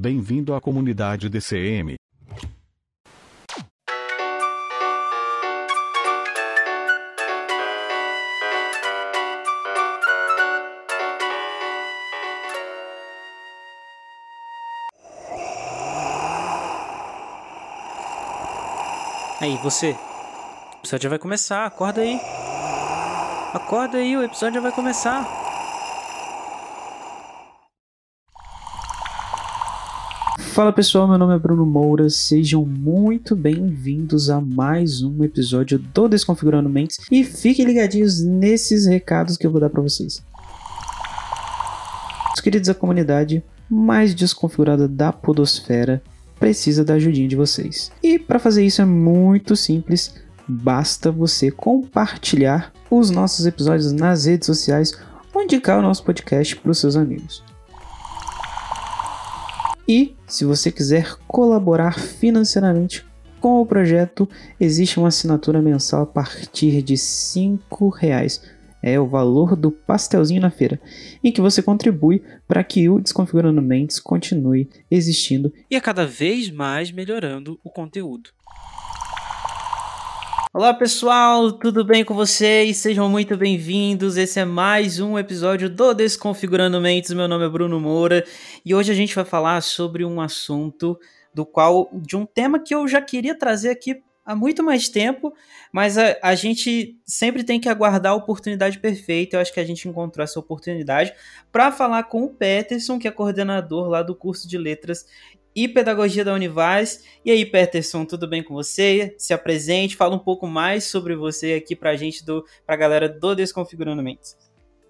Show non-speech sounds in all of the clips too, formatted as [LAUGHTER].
Bem-vindo à comunidade DCM. Aí, você. O episódio já vai começar, acorda aí. Acorda aí, o episódio já vai começar. Fala pessoal, meu nome é Bruno Moura, sejam muito bem-vindos a mais um episódio do Desconfigurando Mentes e fiquem ligadinhos nesses recados que eu vou dar para vocês. Os queridos da comunidade mais desconfigurada da podosfera precisa da ajudinha de vocês. E para fazer isso é muito simples, basta você compartilhar os nossos episódios nas redes sociais ou indicar o nosso podcast para os seus amigos. E se você quiser colaborar financeiramente com o projeto, existe uma assinatura mensal a partir de R$ reais. É o valor do pastelzinho na feira, em que você contribui para que o Desconfigurando Mentes continue existindo e a cada vez mais melhorando o conteúdo. Olá pessoal, tudo bem com vocês? Sejam muito bem-vindos. Esse é mais um episódio do Desconfigurando Mentes. Meu nome é Bruno Moura e hoje a gente vai falar sobre um assunto do qual, de um tema que eu já queria trazer aqui há muito mais tempo, mas a, a gente sempre tem que aguardar a oportunidade perfeita. Eu acho que a gente encontrou essa oportunidade para falar com o Peterson, que é coordenador lá do curso de letras e Pedagogia da Univaz. E aí, Peterson, tudo bem com você? Se apresente, fala um pouco mais sobre você aqui para a gente, para a galera do Desconfigurando Mentes.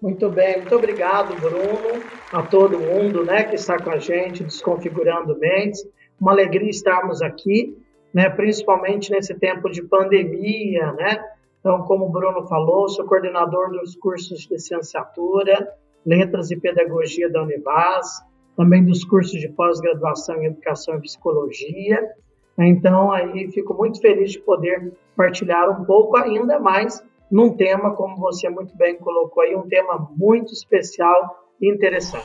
Muito bem, muito obrigado, Bruno, a todo mundo né, que está com a gente, Desconfigurando Mentes. Uma alegria estarmos aqui, né, principalmente nesse tempo de pandemia. Né? Então, como o Bruno falou, sou coordenador dos cursos de licenciatura, Letras e Pedagogia da Univaz, também dos cursos de pós-graduação em Educação e Psicologia. Então, aí fico muito feliz de poder partilhar um pouco ainda mais num tema, como você muito bem colocou aí, um tema muito especial e interessante.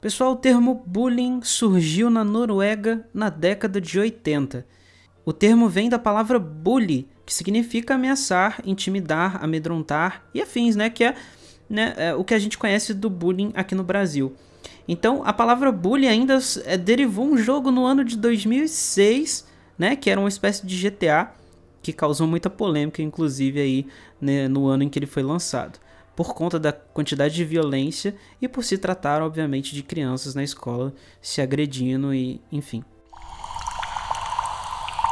Pessoal, o termo bullying surgiu na Noruega na década de 80. O termo vem da palavra bully, que significa ameaçar, intimidar, amedrontar e afins, né? Que é né, é, o que a gente conhece do bullying aqui no Brasil. Então, a palavra bullying ainda é, derivou um jogo no ano de 2006, né, que era uma espécie de GTA, que causou muita polêmica, inclusive aí né, no ano em que ele foi lançado, por conta da quantidade de violência e por se tratar, obviamente, de crianças na escola se agredindo e, enfim.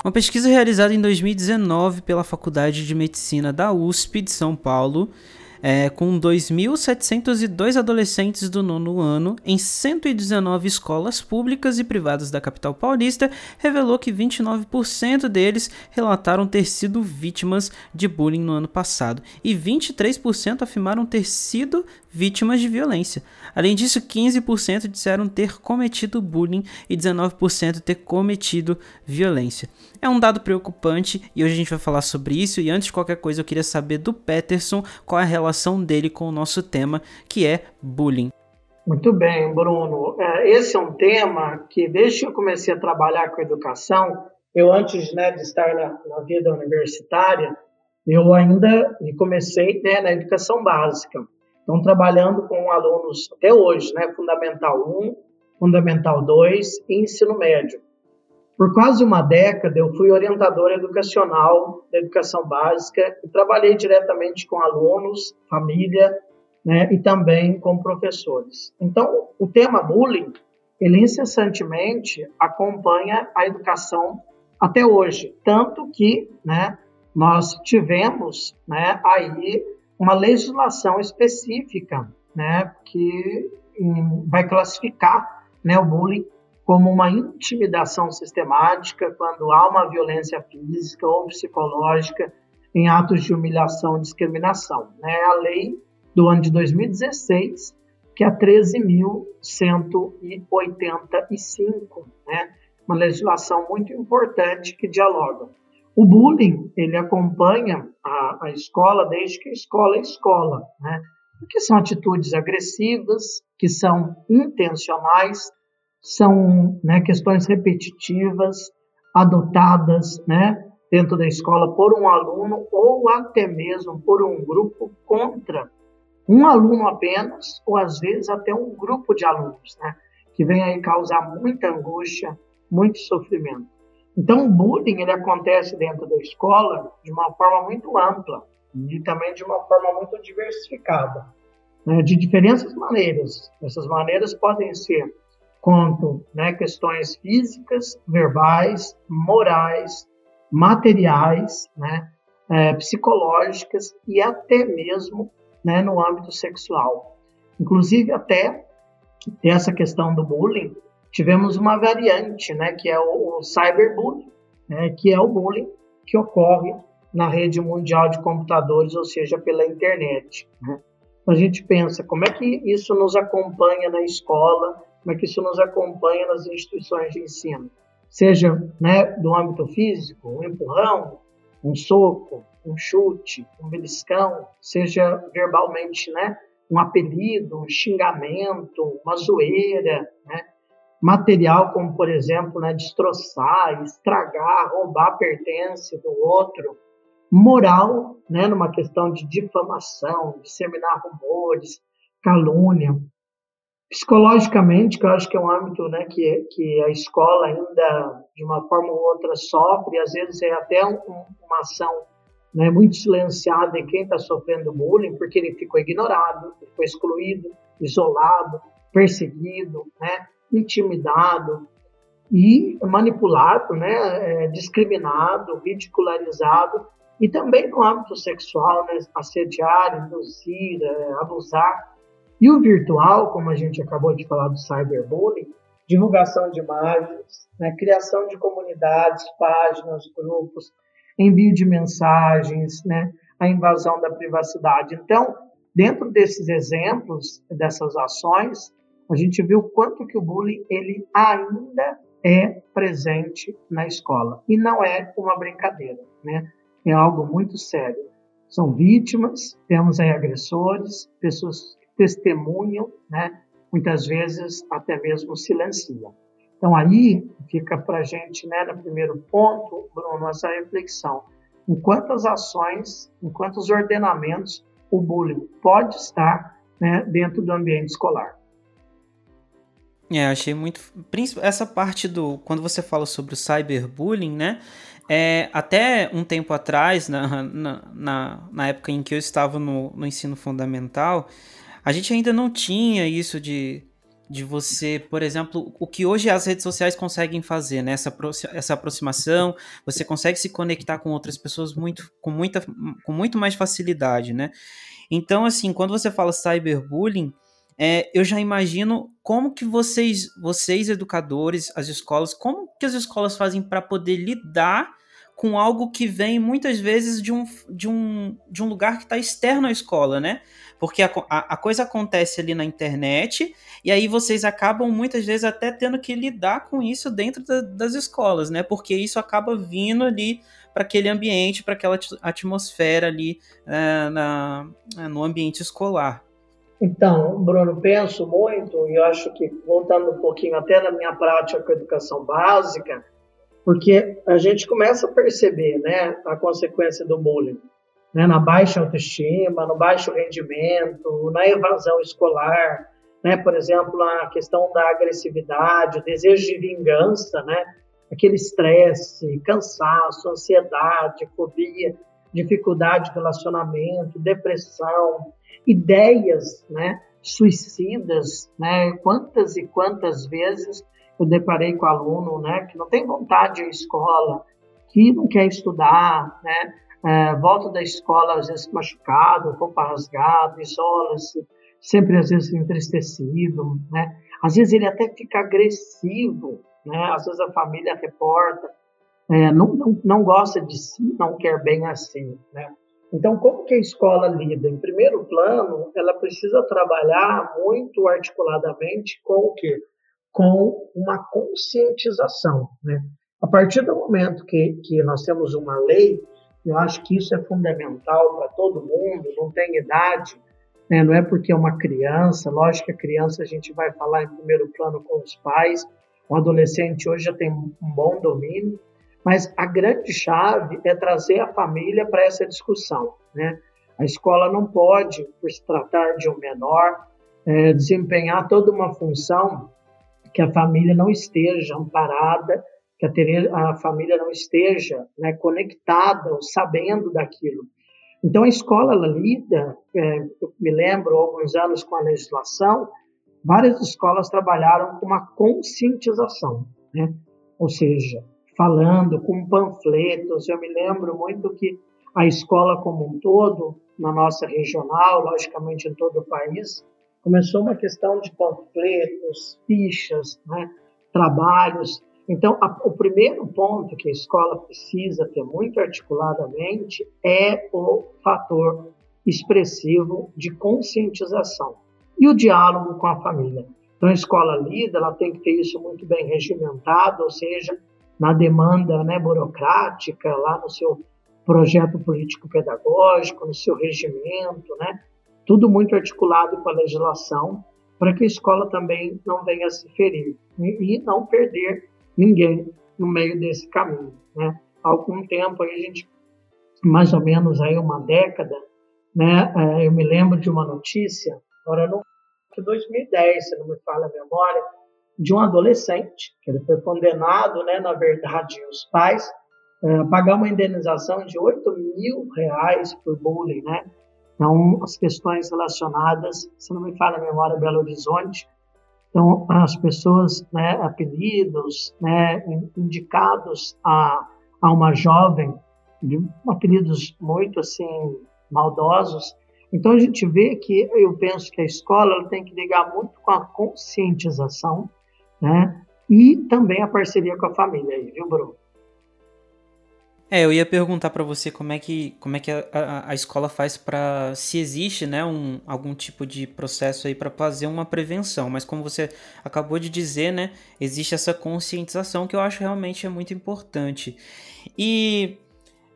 Uma pesquisa realizada em 2019 pela Faculdade de Medicina da USP de São Paulo é, com 2.702 adolescentes do nono ano em 119 escolas públicas e privadas da capital paulista, revelou que 29% deles relataram ter sido vítimas de bullying no ano passado. E 23% afirmaram ter sido vítimas de violência. Além disso, 15% disseram ter cometido bullying e 19% ter cometido violência. É um dado preocupante e hoje a gente vai falar sobre isso. E antes de qualquer coisa, eu queria saber do Peterson qual é a relação dele com o nosso tema, que é bullying. Muito bem, Bruno. É, esse é um tema que, desde que eu comecei a trabalhar com educação, eu antes né, de estar na, na vida universitária, eu ainda comecei né, na educação básica. Então, trabalhando com alunos até hoje, né, Fundamental 1, Fundamental 2 e Ensino Médio. Por quase uma década, eu fui orientador educacional da educação básica e trabalhei diretamente com alunos, família, né, e também com professores. Então, o tema bullying, ele incessantemente acompanha a educação até hoje, tanto que, né, nós tivemos, né, aí uma legislação específica, né, que hum, vai classificar, né, o bullying como uma intimidação sistemática quando há uma violência física ou psicológica em atos de humilhação e discriminação. Né? A lei do ano de 2016, que é 13.185, né? uma legislação muito importante que dialoga. O bullying, ele acompanha a, a escola desde que a escola é escola, né? porque são atitudes agressivas, que são intencionais, são né, questões repetitivas, adotadas né, dentro da escola por um aluno ou até mesmo por um grupo contra um aluno apenas, ou às vezes até um grupo de alunos, né, que vem aí causar muita angústia, muito sofrimento. Então, o bullying ele acontece dentro da escola de uma forma muito ampla e também de uma forma muito diversificada, né, de diferentes maneiras. Essas maneiras podem ser quanto né, questões físicas, verbais, morais, materiais, né, é, psicológicas e até mesmo né, no âmbito sexual. Inclusive até essa questão do bullying, tivemos uma variante, né, que é o, o cyberbullying, né, que é o bullying que ocorre na rede mundial de computadores, ou seja, pela internet. Né? A gente pensa como é que isso nos acompanha na escola, como é que isso nos acompanha nas instituições de ensino, seja né, do âmbito físico, um empurrão, um soco, um chute, um beliscão, seja verbalmente, né, um apelido, um xingamento, uma zoeira, né, material como, por exemplo, né, destroçar, estragar, roubar pertence do outro, moral, né, numa questão de difamação, disseminar rumores, calúnia, Psicologicamente, que eu acho que é um âmbito né, que, que a escola ainda, de uma forma ou outra, sofre, às vezes é até um, uma ação né, muito silenciada em quem está sofrendo bullying, porque ele ficou ignorado, ficou excluído, isolado, perseguido, né, intimidado e manipulado, né, é, discriminado, ridicularizado, e também no âmbito sexual, né, assediar, induzir, é, abusar. E o virtual, como a gente acabou de falar do cyberbullying, divulgação de imagens, né, criação de comunidades, páginas, grupos, envio de mensagens, né, a invasão da privacidade. Então, dentro desses exemplos, dessas ações, a gente viu quanto que o bullying ele ainda é presente na escola e não é uma brincadeira, né? É algo muito sério. São vítimas, temos aí agressores, pessoas testemunham, né? muitas vezes até mesmo silenciam. Então aí fica para gente, né, no primeiro ponto, Bruno, essa reflexão. Em quantas ações, em quantos ordenamentos o bullying pode estar né, dentro do ambiente escolar? É, achei muito. Essa parte do. Quando você fala sobre o cyberbullying, né? É, até um tempo atrás, na, na, na, época em que eu estava no, no ensino fundamental, a gente ainda não tinha isso de, de você, por exemplo, o que hoje as redes sociais conseguem fazer, né? Essa, essa aproximação, você consegue se conectar com outras pessoas muito, com, muita, com muito mais facilidade, né? Então, assim, quando você fala cyberbullying, é, eu já imagino como que vocês, vocês educadores, as escolas, como que as escolas fazem para poder lidar com algo que vem muitas vezes de um, de um, de um lugar que está externo à escola, né? Porque a, a, a, coisa acontece ali na internet e aí vocês acabam muitas vezes até tendo que lidar com isso dentro da, das escolas, né? Porque isso acaba vindo ali para aquele ambiente, para aquela atmosfera ali é, na, é, no ambiente escolar. Então, Bruno, penso muito e acho que voltando um pouquinho até na minha prática com a educação básica, porque a gente começa a perceber, né, a consequência do bullying né, na baixa autoestima, no baixo rendimento, na evasão escolar, né, por exemplo, a questão da agressividade, o desejo de vingança, né, aquele estresse, cansaço, ansiedade, fobia, dificuldade de relacionamento, depressão, ideias, né, suicidas, né, quantas e quantas vezes eu deparei com aluno, né, que não tem vontade à escola, que não quer estudar, né, é, volta da escola às vezes machucado, roupa rasgada, isola-se, sempre às vezes entristecido, né? Às vezes ele até fica agressivo, né? Às vezes a família reporta, é, não, não, não gosta de si, não quer bem assim, né? Então, como que a escola lida? Em primeiro plano, ela precisa trabalhar muito articuladamente com o quê? Com uma conscientização, né? A partir do momento que, que nós temos uma lei, eu acho que isso é fundamental para todo mundo, não tem idade, né? não é porque é uma criança, lógico que a criança a gente vai falar em primeiro plano com os pais, o adolescente hoje já tem um bom domínio, mas a grande chave é trazer a família para essa discussão. Né? A escola não pode, por se tratar de um menor, é, desempenhar toda uma função que a família não esteja amparada, que a, família não esteja né, conectada ou sabendo daquilo. Então a escola ela lida, é, eu me lembro alguns anos com a legislação, várias escolas trabalharam com uma conscientização, né? ou seja, falando com panfletos. Eu me lembro muito que a escola como um todo, na nossa regional, logicamente em todo o país, começou uma questão de panfletos, fichas, né, trabalhos. Então, a, o primeiro ponto que a escola precisa ter muito articuladamente é o fator expressivo de conscientização e o diálogo com a família. Então, a escola lida, ela tem que ter isso muito bem regimentado, ou seja, na demanda né, burocrática, lá no seu projeto político-pedagógico, no seu regimento, né? tudo muito articulado com a legislação, para que a escola também não venha se ferir e não perder ninguém no meio desse caminho. Né? Há algum tempo, aí a gente, mais ou menos aí uma década, né, é, eu me lembro de uma notícia, agora no 2010, se não me falha a memória, de um adolescente, que ele foi condenado, né, na verdade, os pais, é, a pagar uma indenização de 8 mil reais por bullying, né? Então, as questões relacionadas, se não me falha a memória, Belo Horizonte, então, as pessoas, né, apelidos, né, indicados a, a uma jovem, apelidos muito, assim, maldosos. Então, a gente vê que, eu penso que a escola tem que ligar muito com a conscientização, né? E também a parceria com a família aí, viu, Bruno? É, eu ia perguntar para você como é que, como é que a, a, a escola faz para se existe, né, um, algum tipo de processo aí para fazer uma prevenção, mas como você acabou de dizer, né, existe essa conscientização que eu acho realmente é muito importante. E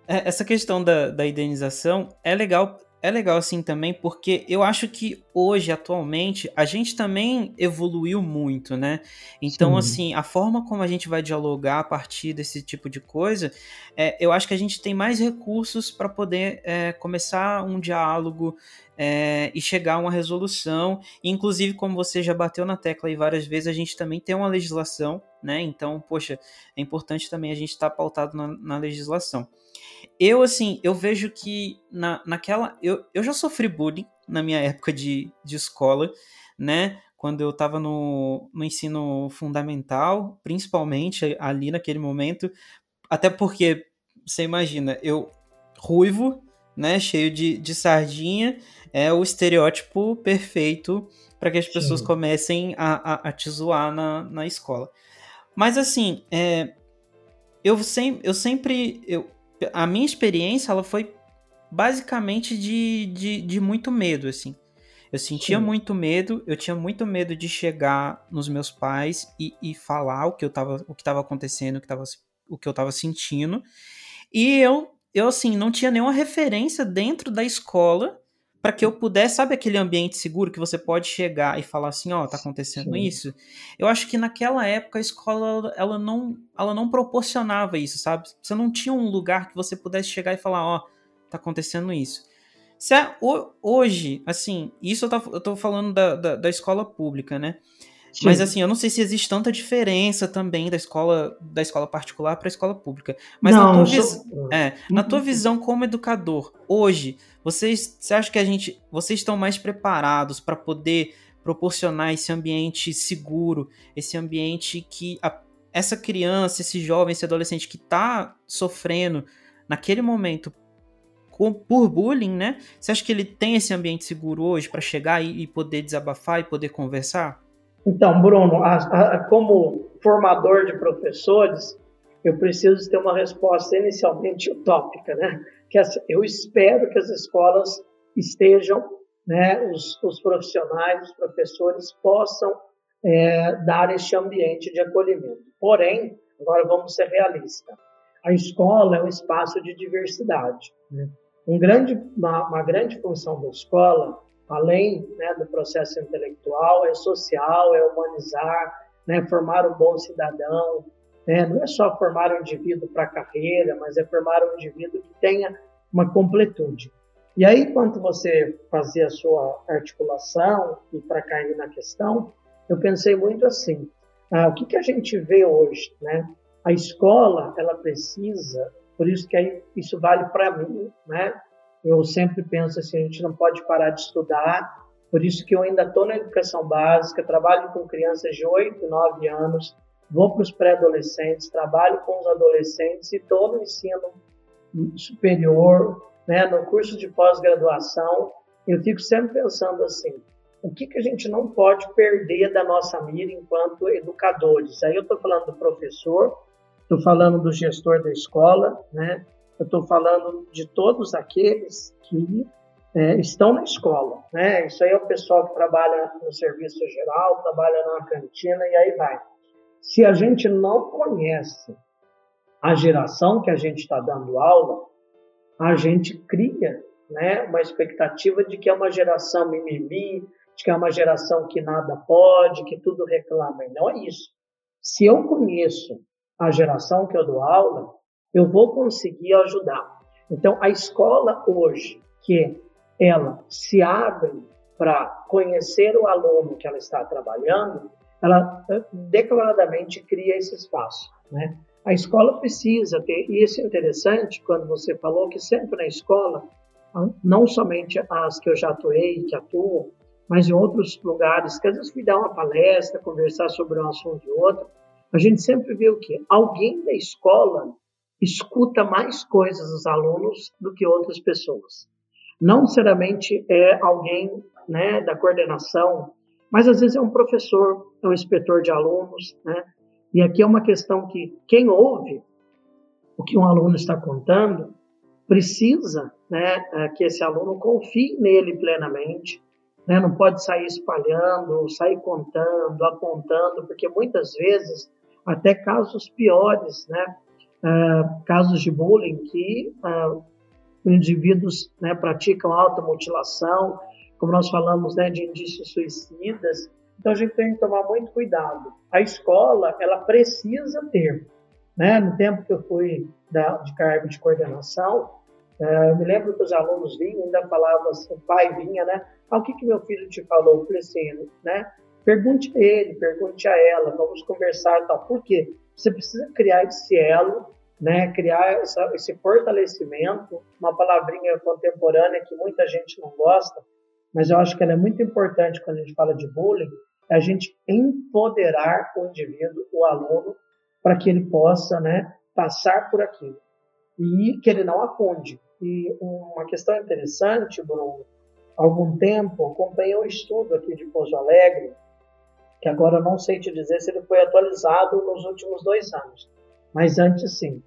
é, essa questão da, da indenização é legal é legal assim também porque eu acho que hoje, atualmente, a gente também evoluiu muito, né? Então, Sim. assim, a forma como a gente vai dialogar a partir desse tipo de coisa, é, eu acho que a gente tem mais recursos para poder é, começar um diálogo é, e chegar a uma resolução. Inclusive, como você já bateu na tecla aí várias vezes, a gente também tem uma legislação, né? Então, poxa, é importante também a gente estar tá pautado na, na legislação. Eu, assim, eu vejo que na, naquela. Eu, eu já sofri bullying na minha época de, de escola, né? Quando eu estava no, no ensino fundamental, principalmente ali naquele momento. Até porque, você imagina, eu ruivo, né? Cheio de, de sardinha, é o estereótipo perfeito para que as pessoas Sim. comecem a, a, a te zoar na, na escola. Mas assim, é, eu, sem, eu sempre. Eu, a minha experiência ela foi basicamente de, de, de muito medo, assim. Eu sentia Sim. muito medo, eu tinha muito medo de chegar nos meus pais e, e falar o que eu tava, o que estava acontecendo, o que, tava, o que eu estava sentindo. E eu, eu, assim, não tinha nenhuma referência dentro da escola para que eu pudesse, sabe aquele ambiente seguro que você pode chegar e falar assim, ó, oh, tá acontecendo Sim. isso? Eu acho que naquela época a escola ela não, ela não proporcionava isso, sabe? Você não tinha um lugar que você pudesse chegar e falar, ó, oh, tá acontecendo isso. Se é, hoje, assim, isso eu tô, eu tô falando da, da, da escola pública, né? Sim. Mas assim, eu não sei se existe tanta diferença também da escola da escola particular para a escola pública. Mas não, na, tua sou... é, na tua visão como educador, hoje, vocês, você acha que a gente, vocês estão mais preparados para poder proporcionar esse ambiente seguro, esse ambiente que a, essa criança, esse jovem, esse adolescente que está sofrendo naquele momento com, por bullying, né? Você acha que ele tem esse ambiente seguro hoje para chegar e, e poder desabafar e poder conversar? Então, Bruno, a, a, como formador de professores, eu preciso ter uma resposta inicialmente utópica, né? Que eu espero que as escolas estejam, né, os, os profissionais, os professores possam é, dar este ambiente de acolhimento. Porém, agora vamos ser realistas. A escola é um espaço de diversidade. Né? Um grande, uma, uma, grande função da escola, além né, do processo intelectual, é social, é humanizar, né, formar um bom cidadão. Né? Não é só formar um indivíduo para a carreira, mas é formar um indivíduo que tenha uma completude. E aí, enquanto você fazia a sua articulação e para cair na questão, eu pensei muito assim: ah, o que, que a gente vê hoje, né? A escola, ela precisa, por isso que aí isso vale para mim, né? Eu sempre penso assim, a gente não pode parar de estudar, por isso que eu ainda estou na educação básica, trabalho com crianças de 8, 9 anos, vou para os pré-adolescentes, trabalho com os adolescentes e estou no ensino superior, né, no curso de pós-graduação, eu fico sempre pensando assim, o que, que a gente não pode perder da nossa mira enquanto educadores? Aí eu estou falando do professor, estou falando do gestor da escola, né? Eu estou falando de todos aqueles que é, estão na escola. Né? Isso aí é o pessoal que trabalha no serviço geral, trabalha na cantina e aí vai. Se a gente não conhece a geração que a gente está dando aula, a gente cria né, uma expectativa de que é uma geração mimimi, de que é uma geração que nada pode, que tudo reclama. E não é isso. Se eu conheço a geração que eu dou aula, eu vou conseguir ajudar. Então, a escola hoje, que ela se abre para conhecer o aluno que ela está trabalhando, ela eh, declaradamente cria esse espaço. Né? A escola precisa ter, e isso é interessante quando você falou que sempre na escola, não somente as que eu já atuei, que atuam, mas em outros lugares, que às vezes fui dar uma palestra, conversar sobre um assunto e outro, a gente sempre vê o quê? Alguém da escola escuta mais coisas dos alunos do que outras pessoas. Não necessariamente é alguém né, da coordenação, mas às vezes é um professor, é um inspetor de alunos, né? E aqui é uma questão que quem ouve o que um aluno está contando precisa né, é, que esse aluno confie nele plenamente, né? Não pode sair espalhando, sair contando, apontando, porque muitas vezes até casos piores, né? Uh, casos de bullying que uh, indivíduos né, praticam automutilação, como nós falamos né, de indícios suicidas. Então a gente tem que tomar muito cuidado. A escola ela precisa ter, né? No tempo que eu fui da, de cargo de coordenação, uh, me lembro que os alunos vinham, ainda falavam assim, o pai vinha, né? Ah, o que, que meu filho te falou? Eu falei assim, né? Pergunte a ele, pergunte a ela, vamos conversar e tal. Por quê? Você precisa criar esse elo, né? Criar essa, esse fortalecimento, uma palavrinha contemporânea que muita gente não gosta, mas eu acho que ela é muito importante quando a gente fala de bullying, é a gente empoderar o indivíduo, o aluno, para que ele possa, né, passar por aquilo e que ele não afunde. E uma questão interessante, Bruno, algum tempo, acompanhei um estudo aqui de Pouso Alegre, que agora eu não sei te dizer se ele foi atualizado nos últimos dois anos, mas antes sim,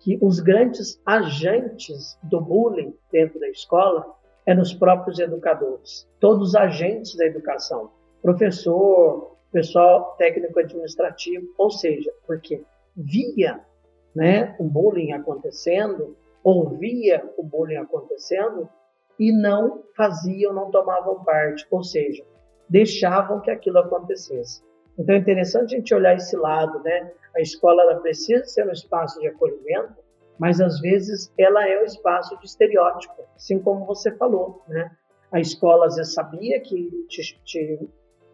que os grandes agentes do bullying dentro da escola é nos próprios educadores, todos os agentes da educação, professor, pessoal técnico administrativo, ou seja, porque via né, o bullying acontecendo, ouvia o bullying acontecendo, e não faziam, não tomavam parte, ou seja, deixavam que aquilo acontecesse. Então é interessante a gente olhar esse lado, né? A escola ela precisa ser um espaço de acolhimento, mas às vezes ela é um espaço de estereótipo, assim como você falou, né? A escola às vezes sabia que te, te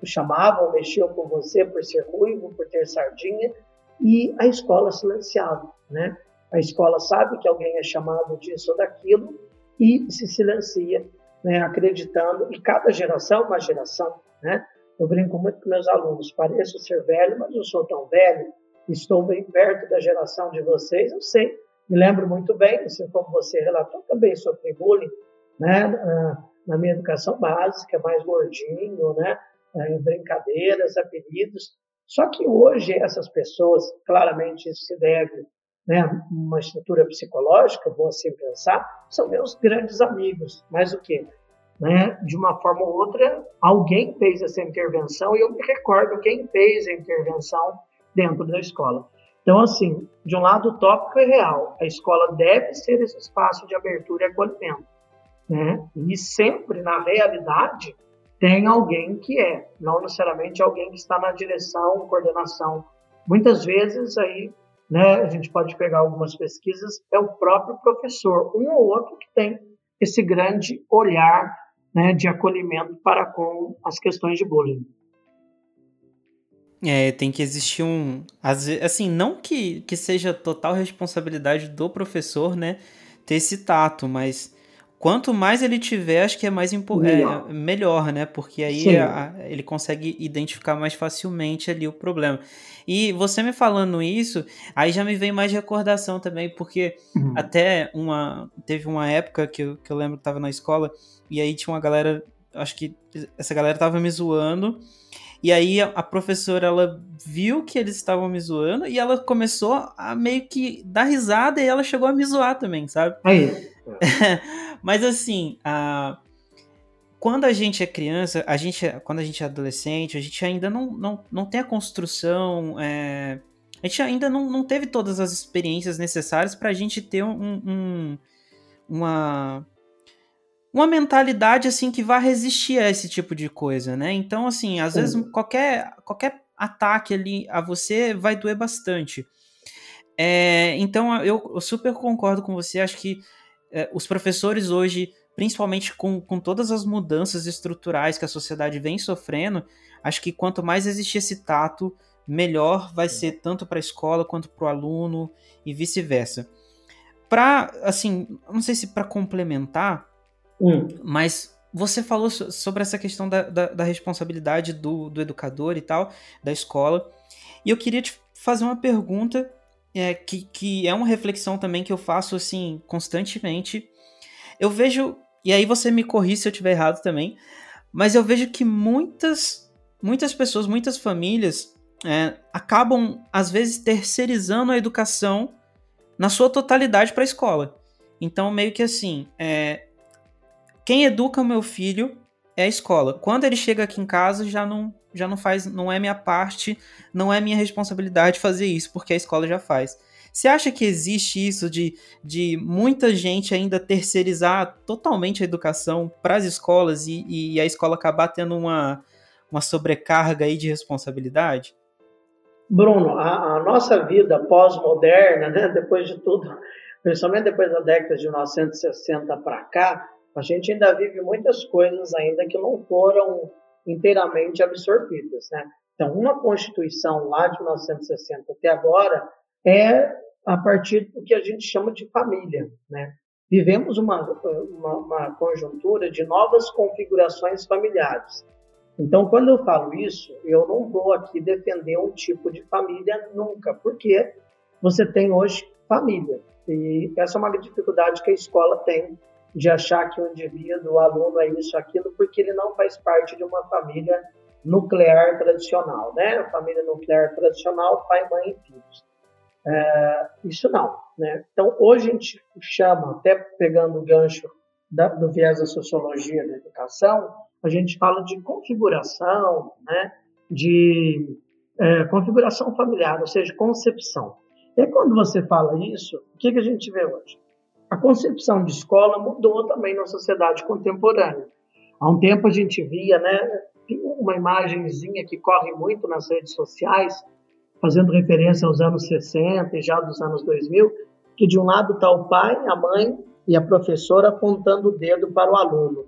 chamavam, mexiam com você por ser ruivo, por ter sardinha, e a escola silenciava, né? A escola sabe que alguém é chamado disso ou daquilo e se silencia, né, acreditando, e cada geração é uma geração, né? Eu brinco muito com meus alunos, pareço ser velho, mas não sou tão velho, estou bem perto da geração de vocês, eu sei, me lembro muito bem, assim como você relatou, também sofri bullying, né, na minha educação básica, mais gordinho, né, né, em brincadeiras, apelidos. Só que hoje essas pessoas, claramente isso se deve né, uma estrutura psicológica, vou assim pensar, são meus grandes amigos. Mas o quê? Né, de uma forma ou outra, alguém fez essa intervenção e eu me recordo quem fez a intervenção dentro da escola. Então, assim, de um lado utópico e real, a escola deve ser esse espaço de abertura e acolhimento. Né? E sempre, na realidade, tem alguém que é, não necessariamente alguém que está na direção, coordenação. Muitas vezes aí, né, a gente pode pegar algumas pesquisas, é o próprio professor, um ou outro que tem esse grande olhar né, de acolhimento para com as questões de bullying. É, tem que existir um. Assim, não que, que seja total responsabilidade do professor, né? Ter esse tato, mas quanto mais ele tiver, acho que é mais impo melhor. É, melhor, né? Porque aí a, ele consegue identificar mais facilmente ali o problema. E você me falando isso, aí já me vem mais recordação também, porque uhum. até uma. Teve uma época que eu, que eu lembro que tava na escola, e aí tinha uma galera. Acho que essa galera tava me zoando. E aí a, professora ela viu que eles estavam me zoando e ela começou a meio que dar risada e ela chegou a me zoar também, sabe? Aí. [LAUGHS] Mas assim, a quando a gente é criança, a gente, quando a gente é adolescente, a gente ainda não, não, não tem a construção. É, a gente ainda não, não teve todas as experiências necessárias para a gente ter um, um, uma, uma mentalidade assim que vá resistir a esse tipo de coisa, né? Então, assim, às Sim. vezes qualquer, qualquer ataque ali a você vai doer bastante. É, então, eu, eu, super concordo com você. Acho que é, os professores hoje, principalmente com, com todas as mudanças estruturais que a sociedade vem sofrendo, acho que quanto mais existir esse tato, melhor vai ser tanto para a escola quanto para o aluno e vice-versa. Para, assim, não sei se para complementar, Hum. Mas você falou sobre essa questão da, da, da responsabilidade do, do, educador e tal, da escola. E eu queria te fazer uma pergunta é, que, que é uma reflexão também que eu faço assim constantemente. Eu vejo, e aí você me corri se eu estiver errado também, mas eu vejo que muitas, muitas pessoas, muitas famílias é, acabam, às vezes, terceirizando a educação na sua totalidade para a escola. Então, meio que assim, é, quem educa o meu filho é a escola. Quando ele chega aqui em casa, já não, já não faz, não é minha parte, não é minha responsabilidade fazer isso, porque a escola já faz. Você acha que existe isso de, de muita gente ainda terceirizar totalmente a educação para as escolas e, e, a escola acabar tendo uma, uma sobrecarga aí de responsabilidade? Bruno, a, a nossa vida pós-moderna, né, depois de tudo, principalmente depois da década de 1960 para cá, a gente ainda vive muitas coisas ainda que não foram inteiramente absorvidas, né? Então, uma Constituição lá de 1960 até agora é a partir do que a gente chama de família, né? Vivemos uma, uma, uma conjuntura de novas configurações familiares. Então, quando eu falo isso, eu não vou aqui defender um tipo de família nunca, porque você tem hoje família. E essa é uma dificuldade que a escola tem de achar que o indivíduo, o aluno é isso, aquilo, porque ele não faz parte de uma família nuclear tradicional, né? família nuclear tradicional, pai, mãe e filhos. É, isso não, né? Então, hoje a gente chama, até pegando o gancho da, do viés da sociologia da educação, a gente fala de configuração, né? De é, configuração familiar, ou seja, concepção. E quando você fala isso, o que, que a gente vê hoje? A concepção de escola mudou também na sociedade contemporânea. Há um tempo a gente via, né, uma imagenzinha que corre muito nas redes sociais, fazendo referência aos anos 60 e já dos anos 2000, que de um lado está o pai, a mãe e a professora apontando o dedo para o aluno.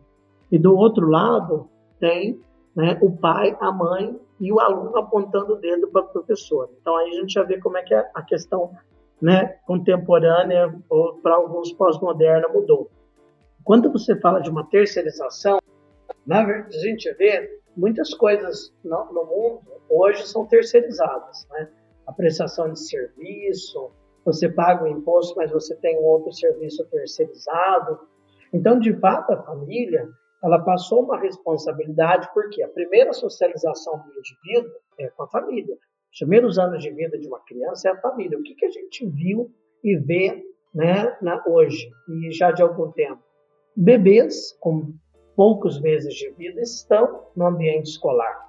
E do outro lado tem né, o pai, a mãe e o aluno apontando o dedo para o professor. Então aí a gente já vê como é que é a questão né, contemporânea ou para alguns pós-moderna mudou. Quando você fala de uma terceirização, na verdade a gente vê muitas coisas no, no mundo hoje são terceirizadas, né? A prestação de serviço, você paga o imposto, mas você tem um outro serviço terceirizado. Então, de fato, a família ela passou uma responsabilidade, porque a primeira socialização do indivíduo é com a família. Os primeiros anos de vida de uma criança é a família. O que, que a gente viu e vê né, na, hoje, e já de algum tempo? Bebês com poucos meses de vida estão no ambiente escolar.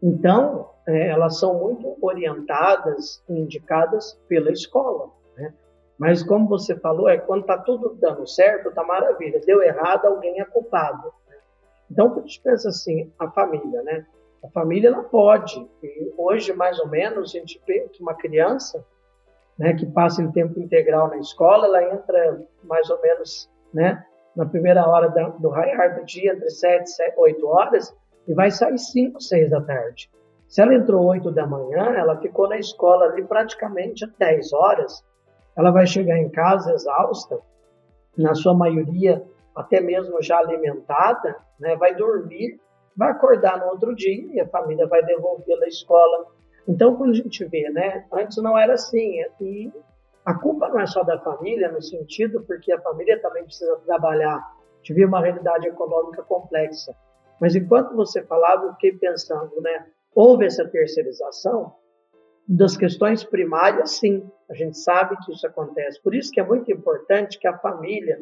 Então, é, elas são muito orientadas e indicadas pela escola. Né? Mas, como você falou, é quando está tudo dando certo, está maravilha. Deu errado, alguém é culpado. Né? Então, a gente pensa assim, a família, né? A família, ela pode. E hoje, mais ou menos, a gente vê que uma criança né, que passa em tempo integral na escola, ela entra mais ou menos né, na primeira hora da, do raiar do dia, entre 7 e 8 horas, e vai sair 5, 6 da tarde. Se ela entrou 8 da manhã, ela ficou na escola ali praticamente 10 horas, ela vai chegar em casa exausta, na sua maioria até mesmo já alimentada, né, vai dormir, vai acordar no outro dia e a família vai devolvê-la à escola. Então, quando a gente vê, né, antes não era assim, e a culpa não é só da família, no sentido porque a família também precisa trabalhar, vê uma realidade econômica complexa. Mas enquanto você falava, eu fiquei pensando, né, houve essa terceirização, das questões primárias, sim, a gente sabe que isso acontece. Por isso que é muito importante que a família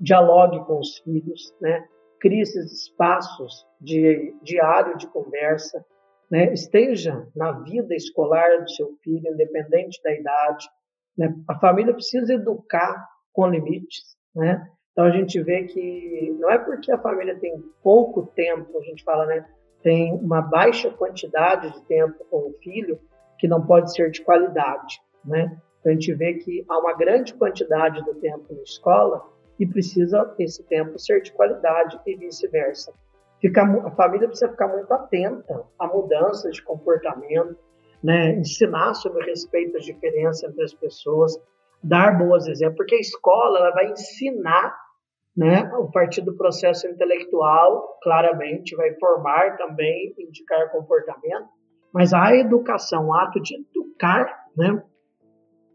dialogue com os filhos, né? Crie esses espaços de diário de conversa, né? esteja na vida escolar do seu filho, independente da idade. Né? A família precisa educar com limites. Né? Então a gente vê que não é porque a família tem pouco tempo, a gente fala, né? tem uma baixa quantidade de tempo com o filho, que não pode ser de qualidade, né? Então, a gente vê que há uma grande quantidade do tempo na escola e precisa esse tempo ser de qualidade e vice-versa. a família precisa ficar muito atenta a mudanças de comportamento, né? ensinar sobre o respeito às diferenças entre as pessoas, dar bons exemplos, porque a escola ela vai ensinar né, a partir do processo intelectual, claramente, vai formar também, indicar comportamento, mas a educação, o ato de educar, né,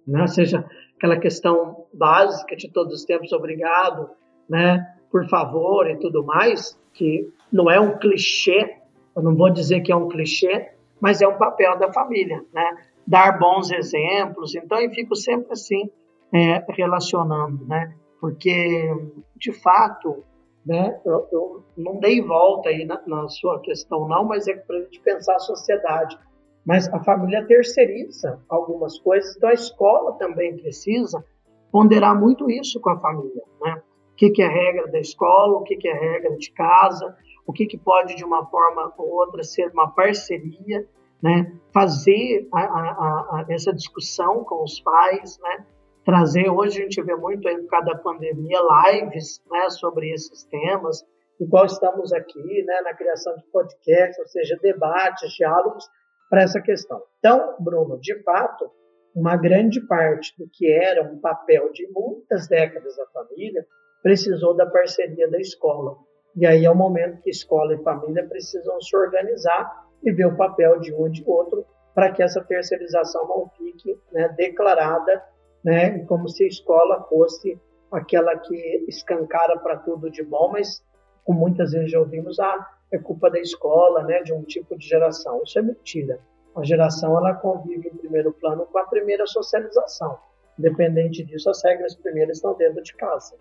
né, seja aquela questão básica de todos os tempos, obrigado, né, por favor e tudo mais, que não é um clichê, eu não vou dizer que é um clichê, mas é um papel da família, né, dar bons exemplos, então eu fico sempre assim, é, relacionando, né, porque, de fato, né? Eu, eu, não dei volta aí na, na sua questão, não, mas é para a gente pensar a sociedade. Mas a família terceiriza algumas coisas, então a escola também precisa ponderar muito isso com a família, né? O que, que é regra da escola, o que, que é regra de casa, o que, que pode, de uma forma ou outra, ser uma parceria, né? Fazer a, a, a, essa discussão com os pais, né? trazer, hoje a gente vê muito aí por causa da pandemia, lives né, sobre esses temas, igual estamos aqui, né, na criação de podcasts, ou seja, debates, diálogos para essa questão. Então, Bruno, de fato, uma grande parte do que era um papel de muitas décadas da família precisou da parceria da escola. E aí é o momento que escola e família precisam se organizar e ver o papel de um e de outro para que essa terceirização não fique né, declarada né? Como se a escola fosse aquela que escancara para tudo de bom, mas como muitas vezes já ouvimos, ah, é culpa da escola, né? De um tipo de geração. Isso é mentira. A geração ela convive em primeiro plano com a primeira socialização. Independente disso, as regras primeiras estão dentro de casa.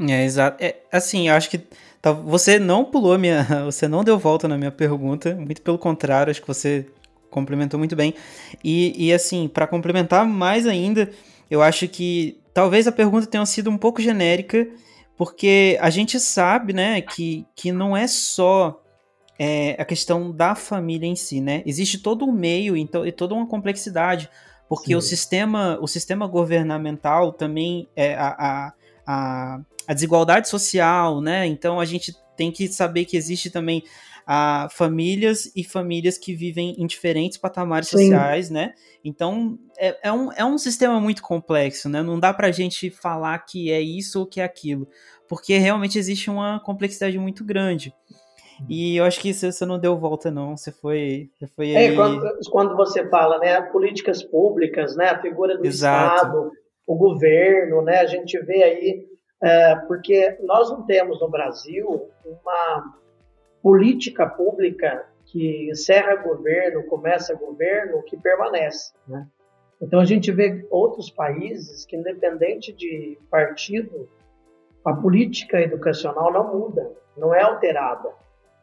É, exato. É, assim, eu acho que tá, você não pulou minha. [LAUGHS] Você não deu volta na minha pergunta. Muito pelo contrário, acho que você complementou muito bem. E, e assim, para complementar mais ainda, eu acho que talvez a pergunta tenha sido um pouco genérica, porque a gente sabe, né, que, que não é só é, a questão da família em si, né? Existe todo um meio então, e toda uma complexidade, porque o sistema, o sistema governamental também é a, a, a, a desigualdade social, né? Então a gente tem que saber que existe também a famílias e famílias que vivem em diferentes patamares Sim. sociais, né? Então, é, é, um, é um sistema muito complexo, né? Não dá pra gente falar que é isso ou que é aquilo, porque realmente existe uma complexidade muito grande. E eu acho que você não deu volta, não. Você foi. Você foi é, aí... quando, quando, você fala, né? Políticas públicas, né? A figura do Exato. Estado, o governo, né? A gente vê aí é, porque nós não temos no Brasil uma política pública que encerra governo, começa governo, que permanece. Né? Então a gente vê outros países que, independente de partido, a política educacional não muda, não é alterada.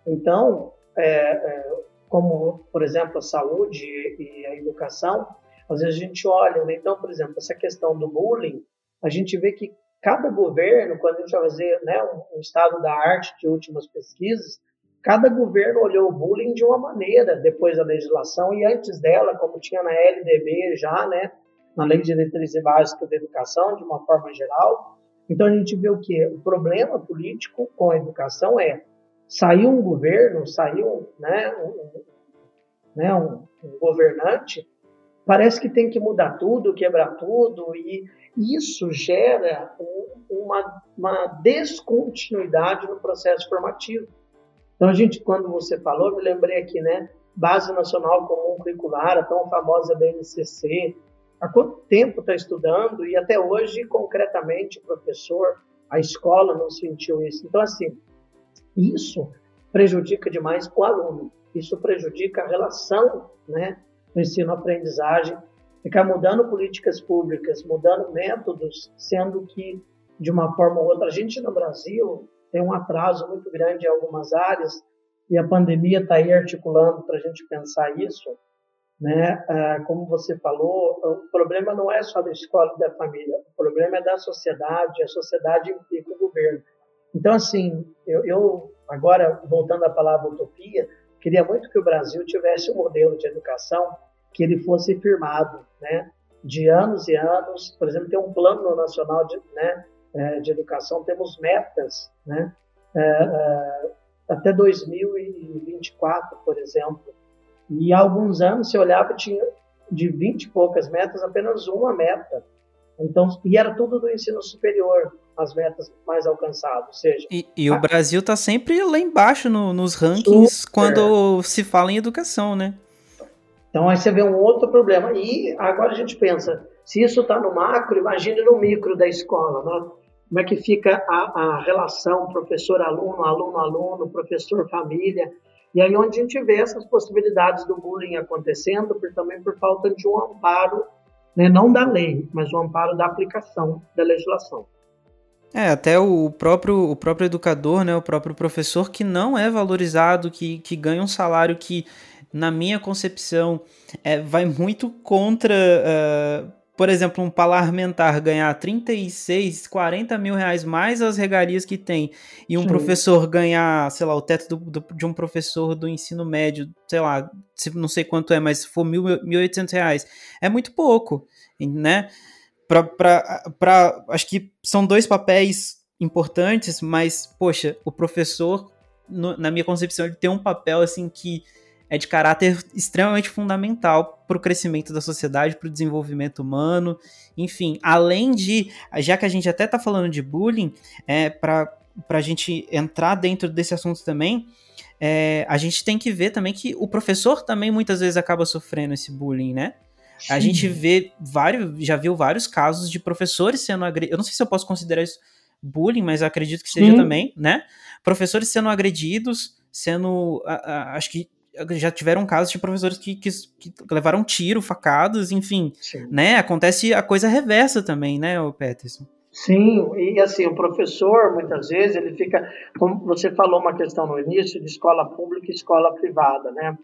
Então, é, é, como, por exemplo, a saúde e a educação, às vezes a gente olha, né? então, por exemplo, essa questão do bullying, a gente vê que cada governo, quando a gente vai fazer né, um, um estado da arte de últimas pesquisas, cada governo olhou o bullying de uma maneira depois da legislação e antes dela, como tinha na LDB já, né, na Lei de Diretrizes Básicas da Educação, de uma forma geral. Então a gente vê o que o problema político com a educação é saiu um governo, saiu né, um, né, um, um governante, parece que tem que mudar tudo, quebrar tudo e isso gera uma, uma descontinuidade no processo formativo. Então, a gente, quando você falou, me lembrei aqui, né? Base Nacional Comum Curricular, a tão famosa BNCC. Há quanto tempo está estudando e até hoje, concretamente, o professor, a escola não sentiu isso. Então, assim, isso prejudica demais o aluno. Isso prejudica a relação, né? No ensino-aprendizagem. Ficar mudando políticas públicas, mudando métodos, sendo que, de uma forma ou outra, a gente no Brasil tem um atraso muito grande em algumas áreas e a pandemia está aí articulando para a gente pensar isso. Né? Ah, como você falou, o problema não é só da escola e da família, o problema é da sociedade, a sociedade implica o governo. Então, assim, eu, eu agora, voltando à palavra utopia, queria muito que o Brasil tivesse um modelo de educação que ele fosse firmado, né? de anos e anos, por exemplo, tem um plano nacional de, né, é, de educação, temos metas, né? É, é, até 2024, por exemplo. E há alguns anos, se olhava, tinha de 20 e poucas metas, apenas uma meta. Então, e era tudo do ensino superior, as metas mais alcançadas. Ou seja, e, e a... o Brasil está sempre lá embaixo no, nos rankings Super. quando se fala em educação, né? Então aí você vê um outro problema. E agora a gente pensa, se isso está no macro, imagine no micro da escola. Né? como é que fica a, a relação professor-aluno, aluno-aluno, professor-família, e aí onde a gente vê essas possibilidades do bullying acontecendo, por, também por falta de um amparo, né, não da lei, mas um amparo da aplicação da legislação. É, até o próprio, o próprio educador, né, o próprio professor que não é valorizado, que, que ganha um salário que, na minha concepção, é, vai muito contra uh, por exemplo, um parlamentar ganhar 36, 40 mil reais mais as regalias que tem, e um Sim. professor ganhar, sei lá, o teto do, do, de um professor do ensino médio, sei lá, não sei quanto é, mas se for mil, 1.800 reais, é muito pouco, né? Pra, acho que são dois papéis importantes, mas, poxa, o professor, no, na minha concepção, ele tem um papel, assim, que é de caráter extremamente fundamental para o crescimento da sociedade, para o desenvolvimento humano, enfim, além de, já que a gente até está falando de bullying, é, para a gente entrar dentro desse assunto também, é, a gente tem que ver também que o professor também muitas vezes acaba sofrendo esse bullying, né? Sim. A gente vê vários, já viu vários casos de professores sendo agredidos. Eu não sei se eu posso considerar isso bullying, mas acredito que seja Sim. também, né? Professores sendo agredidos, sendo, acho que já tiveram casos de professores que, que, que levaram tiro, facados, enfim, Sim. né? Acontece a coisa reversa também, né, o Peterson? Sim, e assim, o professor, muitas vezes, ele fica, como você falou uma questão no início, de escola pública e escola privada, né?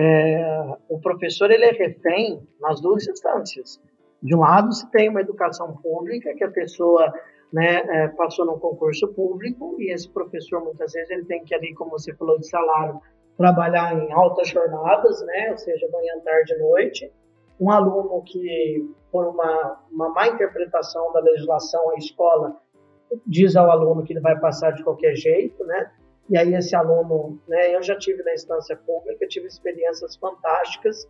É, o professor, ele é refém nas duas instâncias. De um lado, você tem uma educação pública, que a pessoa né, é, passou num concurso público, e esse professor, muitas vezes, ele tem que ali, como você falou, de salário, trabalhar em altas jornadas, né, ou seja, manhã, tarde e noite. Um aluno que, por uma, uma má interpretação da legislação, a escola diz ao aluno que ele vai passar de qualquer jeito, né? E aí esse aluno, né, eu já tive na instância pública, tive experiências fantásticas,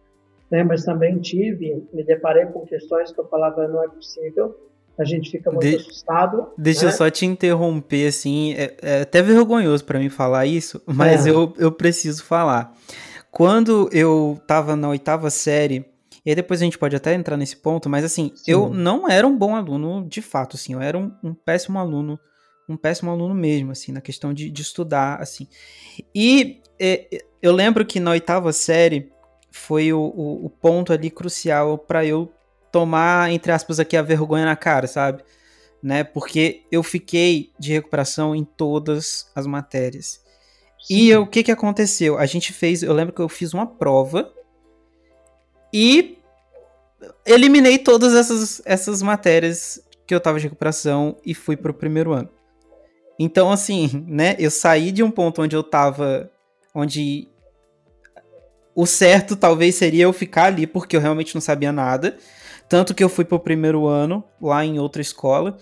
né, mas também tive, me deparei com questões que eu falava não é possível, a gente fica muito de... assustado. Deixa né? eu só te interromper, assim, é, é até vergonhoso para mim falar isso, mas é. eu, eu preciso falar. Quando eu tava na oitava série, e aí depois a gente pode até entrar nesse ponto, mas assim, Sim. eu não era um bom aluno de fato, assim, eu era um, um péssimo aluno um péssimo aluno mesmo, assim, na questão de, de estudar, assim. E é, eu lembro que na oitava série foi o, o, o ponto ali crucial para eu tomar, entre aspas, aqui a vergonha na cara, sabe? Né? Porque eu fiquei de recuperação em todas as matérias. Sim. E o que que aconteceu? A gente fez, eu lembro que eu fiz uma prova e eliminei todas essas, essas matérias que eu tava de recuperação e fui pro primeiro ano. Então, assim, né, eu saí de um ponto onde eu tava, onde o certo talvez seria eu ficar ali, porque eu realmente não sabia nada. Tanto que eu fui pro primeiro ano, lá em outra escola,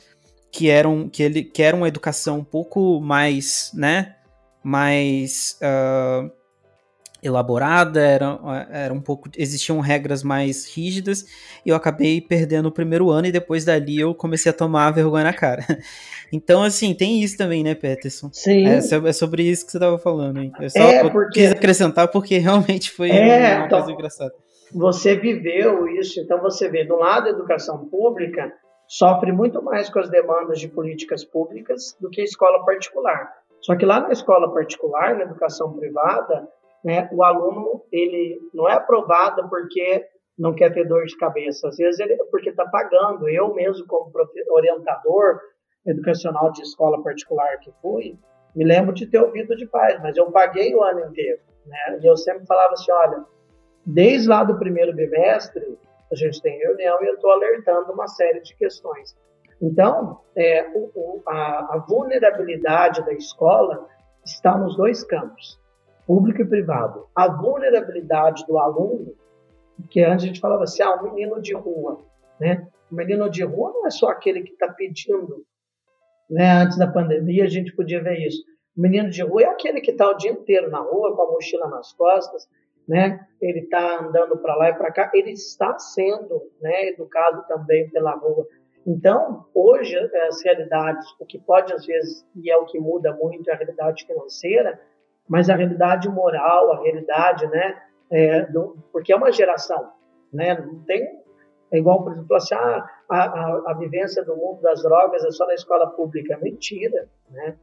que era, um, que ele, que era uma educação um pouco mais, né, mais uh, elaborada, era, era um pouco. Existiam regras mais rígidas, e eu acabei perdendo o primeiro ano, e depois dali eu comecei a tomar vergonha na cara. [LAUGHS] Então, assim, tem isso também, né, Peterson? Sim. É, é sobre isso que você estava falando, hein? Eu só é porque... quis acrescentar porque realmente foi é, uma então, coisa engraçada. Você viveu isso, então você vê, do lado da educação pública, sofre muito mais com as demandas de políticas públicas do que a escola particular. Só que lá na escola particular, na educação privada, né, o aluno ele não é aprovado porque não quer ter dor de cabeça. Às vezes ele é porque está pagando. Eu mesmo, como orientador educacional de escola particular que fui, me lembro de ter ouvido de pais, mas eu paguei o ano inteiro. Né? E eu sempre falava assim, olha, desde lá do primeiro bimestre, a gente tem reunião e eu estou alertando uma série de questões. Então, é, o, o, a, a vulnerabilidade da escola está nos dois campos público e privado. A vulnerabilidade do aluno, que antes a gente falava assim, ah, um menino de rua, né? O menino de rua não é só aquele que está pedindo, né? Antes da pandemia a gente podia ver isso. O menino de rua é aquele que está o dia inteiro na rua com a mochila nas costas, né? Ele está andando para lá e para cá, ele está sendo, né, educado também pela rua. Então, hoje as realidades, o que pode às vezes e é o que muda muito é a realidade financeira, mas a realidade moral, a realidade, né? É, do, porque é uma geração, né? Não tem é igual, por exemplo, assim, ah, a, a, a, vivência do mundo das drogas é só na escola pública. Mentira, né?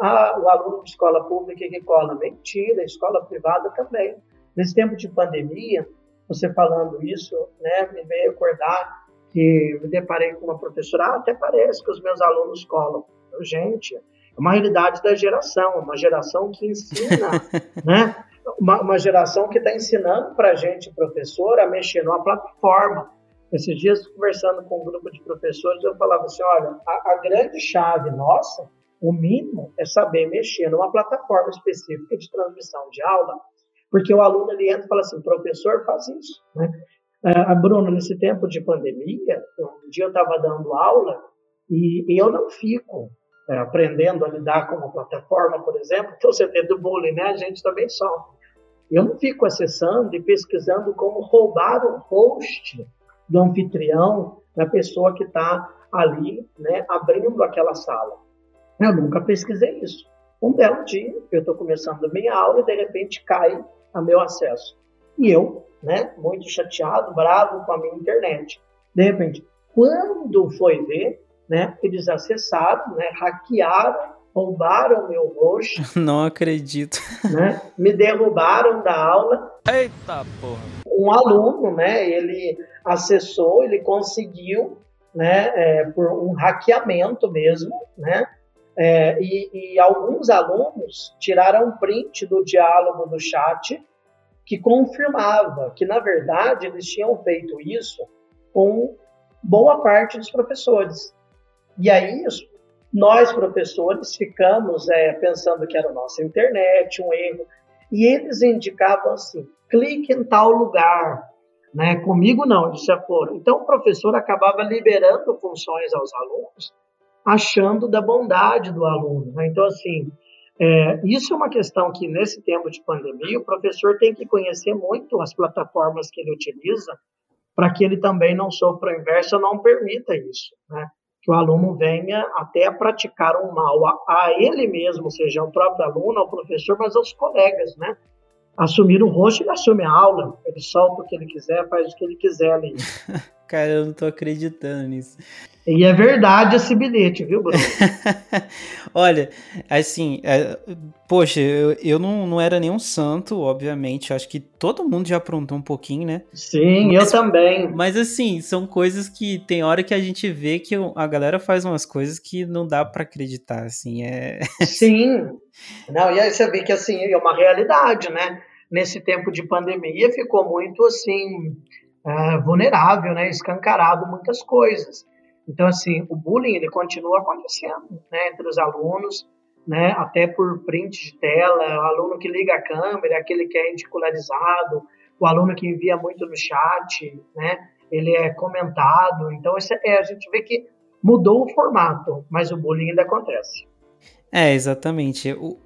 Ah, o aluno de escola pública que cola. Mentira, escola privada também. Nesse tempo de pandemia, você falando isso, né, me veio acordar que me deparei com uma professora, ah, até parece que os meus alunos colam. Gente, é uma realidade da geração, uma geração que ensina, [LAUGHS] né? Uma, uma geração que está ensinando para a gente, professor, a mexer numa plataforma. Esses dias, conversando com um grupo de professores, eu falava assim: olha, a, a grande chave nossa, o mínimo, é saber mexer numa plataforma específica de transmissão de aula, porque o aluno ele entra e fala assim: professor, faz isso. Né? Uh, Bruno, nesse tempo de pandemia, um dia eu estava dando aula e, e eu não fico é, aprendendo a lidar com uma plataforma, por exemplo, então você tem do bullying, né? A gente também sofre. Eu não fico acessando e pesquisando como roubar o host do anfitrião, da pessoa que está ali, né, abrindo aquela sala. Eu nunca pesquisei isso. Um belo dia, eu estou começando a minha aula e de repente cai a meu acesso. E eu, né, muito chateado, bravo com a minha internet. De repente, quando foi ver, né? Eles acessaram, né? Hackearam, roubaram meu roxo. [LAUGHS] Não acredito. Né? Me derrubaram da aula. Eita porra! Um aluno, né? Ele acessou, ele conseguiu, né? É, por um hackeamento mesmo, né? É, e, e alguns alunos tiraram print do diálogo do chat que confirmava que, na verdade, eles tinham feito isso com boa parte dos professores. E aí, nós, professores, ficamos é, pensando que era a nossa internet, um erro. E eles indicavam assim: clique em tal lugar. Né? Comigo não, eles já foram. Então, o professor acabava liberando funções aos alunos, achando da bondade do aluno. Né? Então, assim, é, isso é uma questão que, nesse tempo de pandemia, o professor tem que conhecer muito as plataformas que ele utiliza para que ele também não sofra o inverso, não permita isso. Né? Que o aluno venha até a praticar um mal a, a ele mesmo, seja o próprio aluno, ao professor, mas aos colegas, né? Assumir o rosto, ele assume a aula, ele solta o que ele quiser, faz o que ele quiser ali. [LAUGHS] Cara, eu não tô acreditando nisso. E é verdade esse bilhete, viu, Bruno? [LAUGHS] Olha, assim, é, poxa, eu, eu não, não era nenhum santo, obviamente. Acho que todo mundo já aprontou um pouquinho, né? Sim, mas, eu também. Mas assim, são coisas que tem hora que a gente vê que a galera faz umas coisas que não dá para acreditar, assim, é... [LAUGHS] Sim, não, e aí você vê que, assim, é uma realidade, né? Nesse tempo de pandemia ficou muito, assim, uh, vulnerável, né? Escancarado muitas coisas. Então, assim, o bullying ele continua acontecendo né, entre os alunos, né, até por print de tela, o aluno que liga a câmera, aquele que é ridicularizado, o aluno que envia muito no chat, né, ele é comentado. Então, é, a gente vê que mudou o formato, mas o bullying ainda acontece. É, exatamente. O,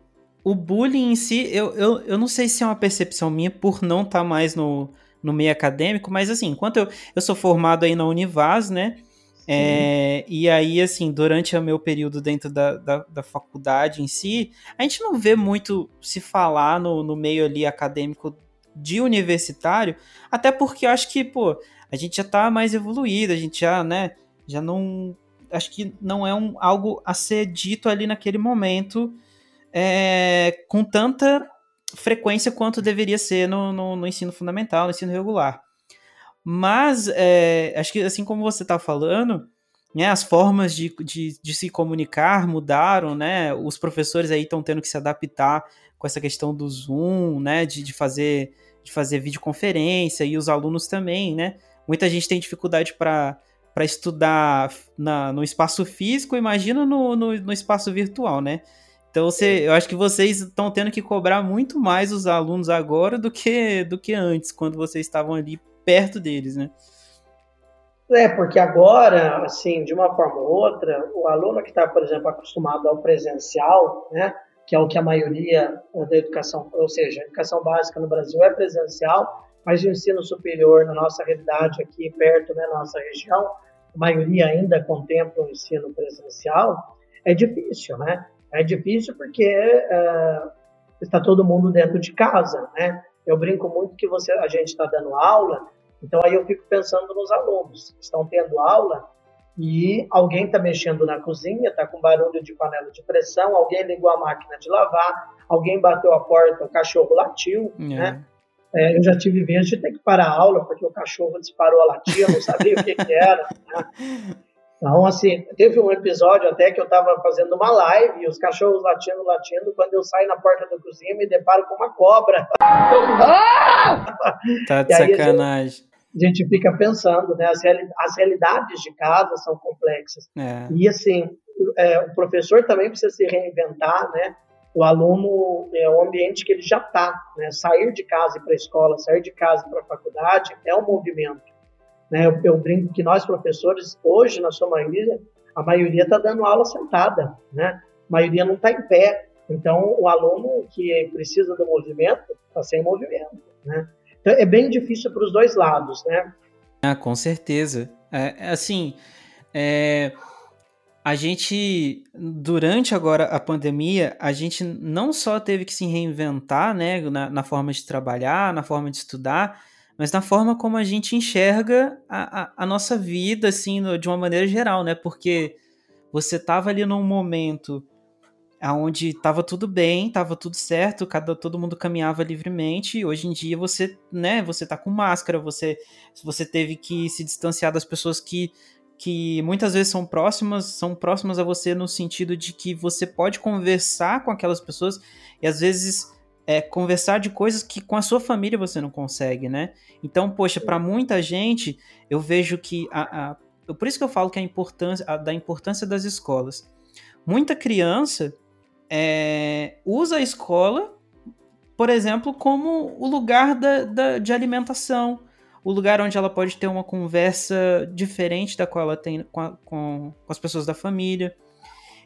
o bullying em si, eu, eu, eu não sei se é uma percepção minha por não estar tá mais no, no meio acadêmico, mas assim, enquanto eu, eu sou formado aí na Univaz, né, é, e aí, assim, durante o meu período dentro da, da, da, faculdade em si, a gente não vê muito se falar no, no meio ali acadêmico de universitário, até porque eu acho que, pô, a gente já tá mais evoluído, a gente já, né, já não. Acho que não é um, algo a ser dito ali naquele momento é, com tanta frequência quanto deveria ser no, no, no ensino fundamental, no ensino regular. Mas é, acho que assim como você está falando, né, as formas de, de, de, se comunicar mudaram, né? Os professores aí estão tendo que se adaptar com essa questão do Zoom, né? De, de, fazer, de fazer videoconferência e os alunos também, né? Muita gente tem dificuldade para para estudar na, no espaço físico, imagina no, no, no espaço virtual, né? Então você, eu acho que vocês estão tendo que cobrar muito mais os alunos agora do que, do que antes, quando vocês estavam ali perto deles, né? É, porque agora, assim, de uma forma ou outra, o aluno que está, por exemplo, acostumado ao presencial, né, que é o que a maioria da educação, ou seja, a educação básica no Brasil é presencial, mas o ensino superior, na nossa realidade aqui perto da né, nossa região, a maioria ainda contempla o ensino presencial, é difícil, né? É difícil porque uh, está todo mundo dentro de casa, né? Eu brinco muito que você, a gente está dando aula, então aí eu fico pensando nos alunos que estão tendo aula e alguém está mexendo na cozinha, está com barulho de panela de pressão, alguém ligou a máquina de lavar, alguém bateu a porta, o cachorro latiu, é. né? É, eu já tive vez de ter que parar a aula porque o cachorro disparou a latir, eu não sabia o que, que era. Né? [LAUGHS] Então, assim, teve um episódio até que eu estava fazendo uma live e os cachorros latindo, latindo. Quando eu saio na porta da cozinha, me deparo com uma cobra. tá [LAUGHS] de sacanagem. A gente, fica pensando, né? As, reali as realidades de casa são complexas. É. E, assim, é, o professor também precisa se reinventar, né? O aluno é o ambiente que ele já está, né? Sair de casa e para a escola, sair de casa para a faculdade é um movimento. Né? Eu, eu, brinco que nós, professores, hoje, na sua maioria, a maioria está dando aula sentada, né? a maioria não está em pé. Então, o aluno que precisa do movimento está sem movimento. Né? Então, é bem difícil para os dois lados. Né? Ah, com certeza. É, é, assim, é, a gente, durante agora a pandemia, a gente não só teve que se reinventar né, na, na forma de trabalhar, na forma de estudar, mas na forma como a gente enxerga a, a, a nossa vida, assim, no, de uma maneira geral, né? Porque você tava ali num momento onde estava tudo bem, estava tudo certo, cada todo mundo caminhava livremente. E hoje em dia você, né, você tá com máscara, você você teve que se distanciar das pessoas que que muitas vezes são próximas, são próximas a você no sentido de que você pode conversar com aquelas pessoas e às vezes é, conversar de coisas que com a sua família você não consegue, né? Então, poxa, para muita gente, eu vejo que a, a, por isso que eu falo que a importância a, da importância das escolas. Muita criança é, usa a escola, por exemplo, como o lugar da, da, de alimentação, o lugar onde ela pode ter uma conversa diferente da qual ela tem com, com, com as pessoas da família.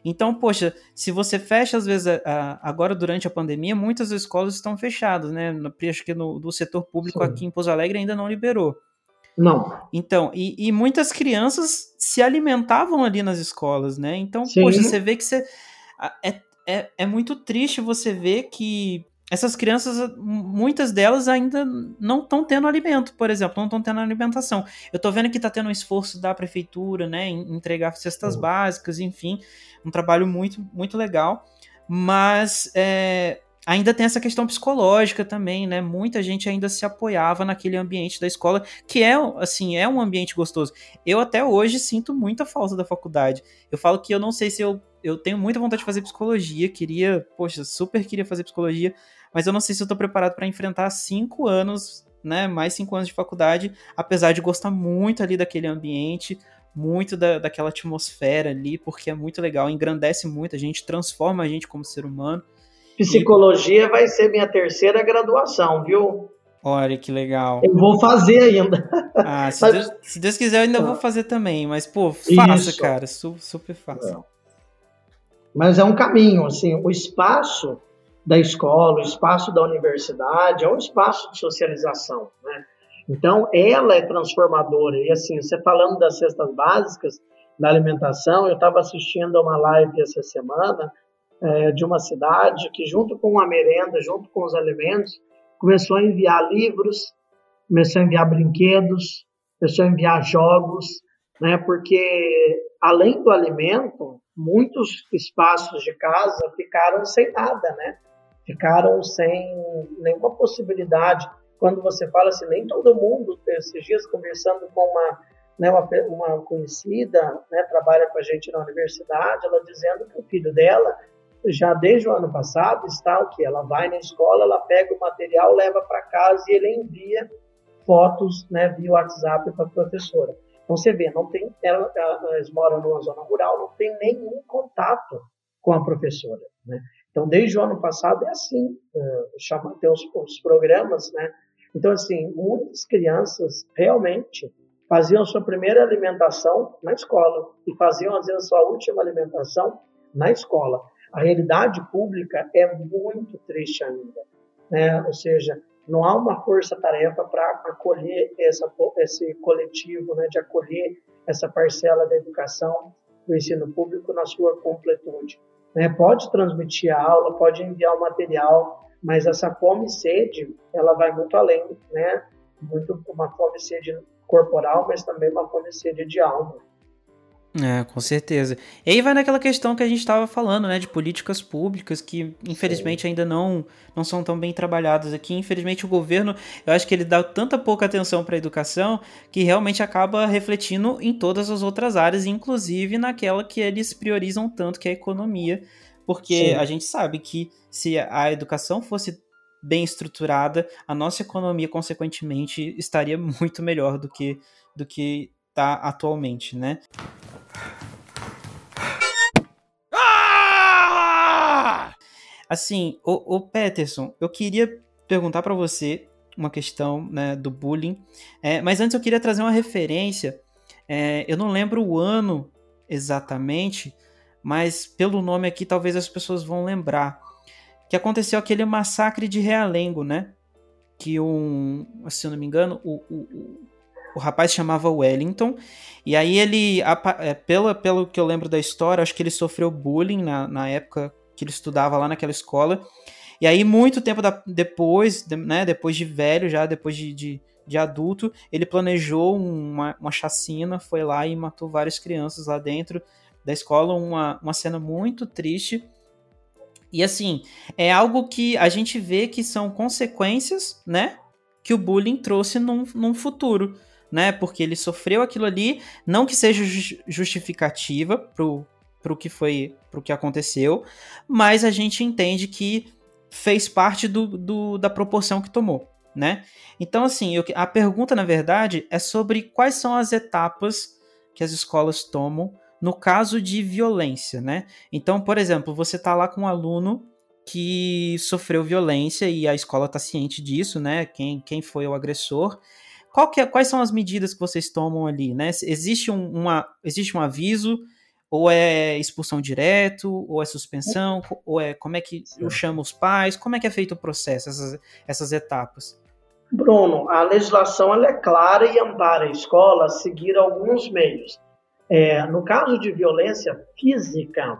Então, poxa, se você fecha, às vezes, a, a, agora durante a pandemia, muitas escolas estão fechadas, né? Acho que no, do setor público Sim. aqui em Pouso Alegre ainda não liberou. Não. Então, e, e, muitas crianças se alimentavam ali nas escolas, né? Então, Sim. poxa, você vê que você. É, é, é muito triste você ver que essas crianças, muitas delas ainda não estão tendo alimento, por exemplo, não estão tendo alimentação. Eu estou vendo que está tendo um esforço da prefeitura, né, em entregar cestas uhum. básicas, enfim, um trabalho muito, muito legal, mas é, ainda tem essa questão psicológica também, né? Muita gente ainda se apoiava naquele ambiente da escola, que é, assim, é um ambiente gostoso. Eu até hoje sinto muita falta da faculdade. Eu falo que eu não sei se eu eu tenho muita vontade de fazer psicologia, queria, poxa, super queria fazer psicologia, mas eu não sei se eu tô preparado para enfrentar cinco anos, né, mais cinco anos de faculdade, apesar de gostar muito ali daquele ambiente, muito da, daquela atmosfera ali, porque é muito legal, engrandece muito a gente, transforma a gente como ser humano. Psicologia e... vai ser minha terceira graduação, viu? Olha que legal. Eu vou fazer ainda. Ah, [LAUGHS] se, mas... Deus, se Deus, quiser, eu ainda vou fazer também. Mas, pô, faça, Isso. cara. Super fácil. É. Mas é um caminho, assim, o espaço da escola, o espaço da universidade é um espaço de socialização, né? Então, ela é transformadora. E assim, você falando das cestas básicas, da alimentação, eu estava assistindo a uma live essa semana é, de uma cidade que, junto com a merenda, junto com os alimentos, começou a enviar livros, começou a enviar brinquedos, começou a enviar jogos, né? Porque além do alimento, muitos espaços de casa ficaram sem nada, né? Ficaram sem nenhuma possibilidade. Quando você fala assim, nem todo mundo, esses dias conversando com uma, né, uma, uma conhecida, né, trabalha com a gente na universidade, ela dizendo que o filho dela, já desde o ano passado, está o que? Ela vai na escola, ela pega o material, leva para casa e ele envia fotos né, via WhatsApp para a professora. Então você vê, não tem, ela, moram numa zona rural, não tem nenhum contato com a professora. Né? Então desde o ano passado é assim, uh, chama, tem os, os programas, né? Então assim, muitas crianças realmente faziam sua primeira alimentação na escola e faziam às vezes sua última alimentação na escola. A realidade pública é muito triste ainda, né? Ou seja, não há uma força-tarefa para acolher essa, esse coletivo, né, de acolher essa parcela da educação do ensino público na sua completude. Né? Pode transmitir a aula, pode enviar o material, mas essa fome e sede, ela vai muito além, né? Muito uma fome e sede corporal, mas também uma fome e sede de alma. É, com certeza. E aí vai naquela questão que a gente estava falando, né, de políticas públicas que infelizmente Sim. ainda não, não são tão bem trabalhadas aqui. Infelizmente o governo, eu acho que ele dá tanta pouca atenção para a educação que realmente acaba refletindo em todas as outras áreas, inclusive naquela que eles priorizam tanto, que é a economia, porque Sim. a gente sabe que se a educação fosse bem estruturada, a nossa economia consequentemente estaria [LAUGHS] muito melhor do que do que está atualmente, né? Assim, o, o Peterson, eu queria perguntar para você uma questão né, do bullying, é, mas antes eu queria trazer uma referência. É, eu não lembro o ano exatamente, mas pelo nome aqui talvez as pessoas vão lembrar. Que aconteceu aquele massacre de Realengo, né? Que um, se eu não me engano, o, o, o rapaz chamava Wellington, e aí ele, é, pelo, pelo que eu lembro da história, acho que ele sofreu bullying na, na época que ele estudava lá naquela escola. E aí, muito tempo da, depois, de, né, depois de velho, já depois de, de, de adulto, ele planejou uma, uma chacina, foi lá e matou várias crianças lá dentro da escola. Uma, uma cena muito triste. E assim, é algo que a gente vê que são consequências, né? Que o bullying trouxe num, num futuro né? Porque ele sofreu aquilo ali, não que seja justificativa pro, pro que foi, pro que aconteceu, mas a gente entende que fez parte do, do da proporção que tomou, né? Então, assim, eu, a pergunta, na verdade, é sobre quais são as etapas que as escolas tomam no caso de violência, né? Então, por exemplo, você tá lá com um aluno que sofreu violência e a escola está ciente disso, né? Quem, quem foi o agressor é, quais são as medidas que vocês tomam ali, né? Existe um, uma, existe um aviso, ou é expulsão direto, ou é suspensão, ou é como é que eu chamo os pais, como é que é feito o processo, essas, essas etapas? Bruno, a legislação é clara e ampara a escola a seguir alguns meios. É, no caso de violência física,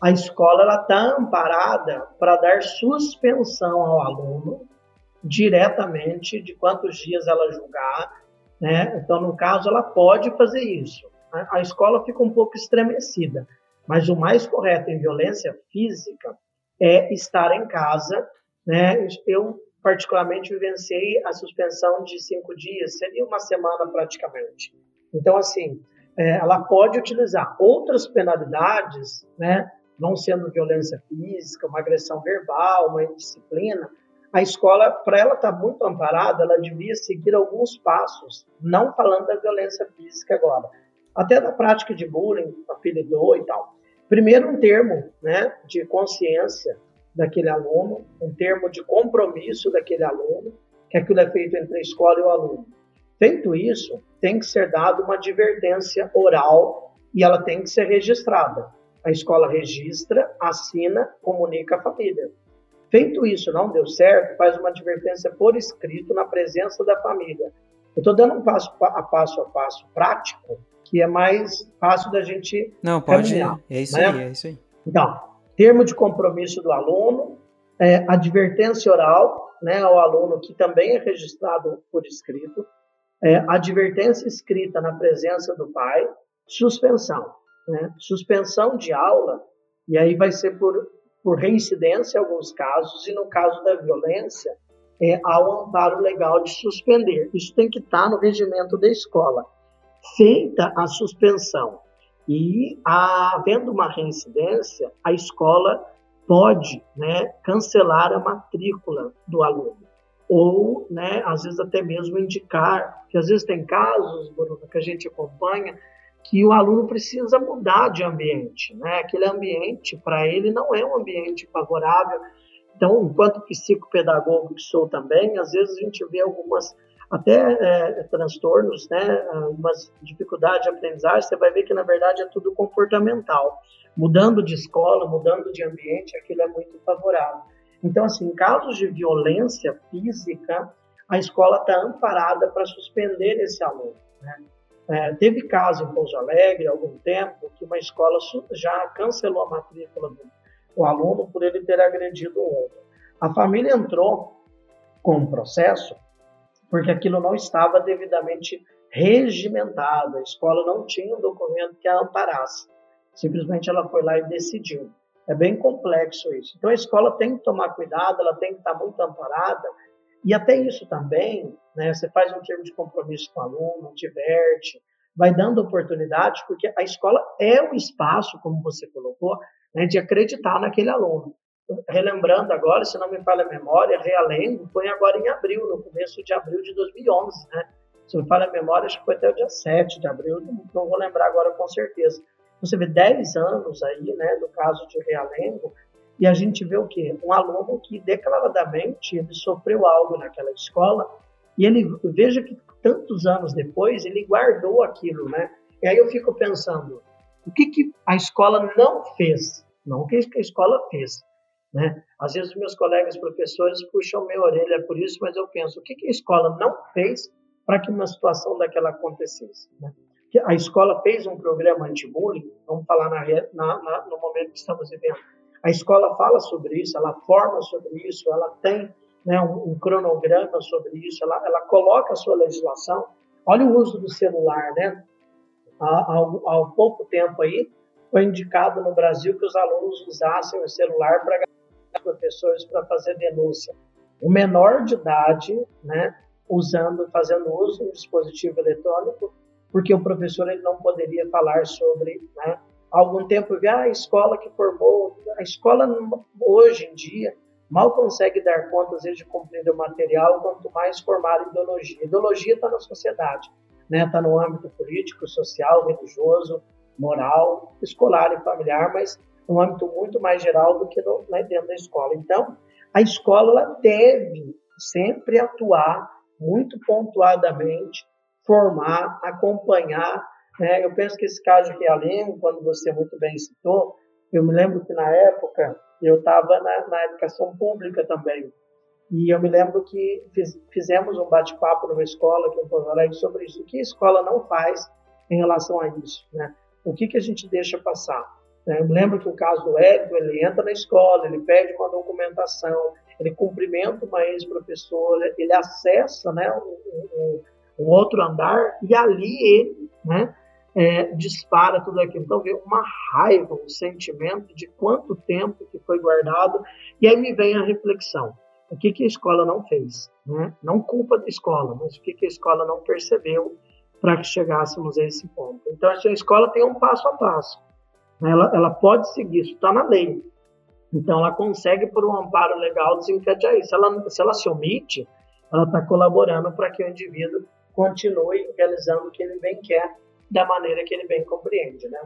a escola está amparada para dar suspensão ao aluno diretamente de quantos dias ela julgar. Né? Então, no caso, ela pode fazer isso. A, escola fica um pouco estremecida, mas o mais correto em violência física é estar em casa. Né? Eu, particularmente, vivenciei a suspensão de cinco dias, seria uma semana praticamente. Então, assim, é, ela pode utilizar outras penalidades, né? não sendo violência física, uma agressão verbal, uma indisciplina, a escola, para ela estar tá muito amparada, ela devia seguir alguns passos, não falando da violência física agora, até da prática de bullying, apelidou e tal. Primeiro, um termo né, de consciência daquele aluno, um termo de compromisso daquele aluno, que aquilo é feito entre a escola e o aluno. Feito isso, tem que ser dada uma advertência oral e ela tem que ser registrada. A escola registra, assina, comunica à família. Feito isso, não deu certo, faz uma advertência por escrito na presença da família. Eu estou dando um passo a passo a passo prático, que é mais fácil da gente. Não, pode. Caminhar, é isso né? aí, é isso aí. Então, termo de compromisso do aluno, é, advertência oral né, ao aluno, que também é registrado por escrito, é, advertência escrita na presença do pai, suspensão. Né? Suspensão de aula, e aí vai ser por por reincidência em alguns casos, e no caso da violência, é, há o amparo legal de suspender. Isso tem que estar no regimento da escola. Feita a suspensão e havendo uma reincidência, a escola pode né, cancelar a matrícula do aluno. Ou, né, às vezes, até mesmo indicar, que às vezes tem casos, Bruno, que a gente acompanha, que o aluno precisa mudar de ambiente, né? Aquele ambiente para ele não é um ambiente favorável. Então, enquanto psicopedagogo que sou também, às vezes a gente vê algumas até é, transtornos, né? Algumas dificuldades de aprendizagem. Você vai ver que na verdade é tudo comportamental. Mudando de escola, mudando de ambiente, aquilo é muito favorável. Então, assim, em casos de violência física, a escola está amparada para suspender esse aluno. Né? É, teve caso em Pouso Alegre, há algum tempo, que uma escola já cancelou a matrícula do aluno por ele ter agredido o outro. A família entrou com um processo porque aquilo não estava devidamente regimentado, a escola não tinha um documento que a amparasse. Simplesmente ela foi lá e decidiu. É bem complexo isso. Então a escola tem que tomar cuidado, ela tem que estar muito amparada e até isso também, né, você faz um termo de compromisso com o aluno, diverte, vai dando oportunidades, porque a escola é o espaço, como você colocou, né, de acreditar naquele aluno. Relembrando agora, se não me falha a memória, Realengo foi agora em abril, no começo de abril de 2011, né? Se me falha a memória, acho que foi até o dia 7 de abril, não, não vou lembrar agora com certeza. Você vê 10 anos aí, né, no caso de Realengo, e a gente vê o quê? Um aluno que declaradamente ele sofreu algo naquela escola e ele veja que tantos anos depois ele guardou aquilo, né? E aí eu fico pensando, o que, que a escola não fez? Não o que a escola fez, né? Às vezes meus colegas professores puxam minha orelha por isso, mas eu penso, o que, que a escola não fez para que uma situação daquela acontecesse? Né? A escola fez um programa anti-bullying, vamos falar na, na, na, no momento que estamos vivendo, a escola fala sobre isso, ela forma sobre isso, ela tem né, um, um, cronograma sobre isso, ela, ela coloca a sua legislação. Olha o uso do celular, né? Há, há, há pouco tempo aí, foi indicado no Brasil que os alunos usassem o celular para professores para fazer denúncia. O menor de idade, né, usando, fazendo uso do dispositivo eletrônico, porque o professor ele não poderia falar sobre né, há algum tempo vi ah, a escola que formou, a escola hoje em dia mal consegue dar conta às vezes de cumprir o material, quanto mais formar ideologia. Ideologia está na sociedade, né? Está no âmbito político, social, religioso, moral, escolar e familiar, mas no âmbito muito mais geral do que no, né, dentro da escola. Então, a escola deve sempre atuar muito pontuadamente, formar, acompanhar é, eu penso que esse caso de Realengo, quando você muito bem citou, eu me lembro que na época eu estava na, na, educação pública também. E eu me lembro que fiz, fizemos um bate-papo numa escola aqui em Porto Alegre sobre isso. O que a escola não faz em relação a isso? Né? O que, que a gente deixa passar? Né? Eu lembro que o caso do Érico, ele entra na escola, ele pede uma documentação, ele cumprimenta uma ex-professora, ele acessa né, um, um, um, outro andar e ali ele né, é, dispara tudo aquilo. Então vem uma raiva, um sentimento de quanto tempo que foi guardado e aí me vem a reflexão. O que, que a escola não fez? Né? Não culpa da escola, mas o que, que a escola não percebeu para que chegássemos a esse ponto. Então, a escola tem um passo a passo. Ela, ela pode seguir, isso está na lei. Então, ela consegue, por um amparo legal, desencadear isso. Ela, se ela se omite, ela está colaborando para que o indivíduo continue realizando o que ele bem quer, da maneira que ele bem compreende, né?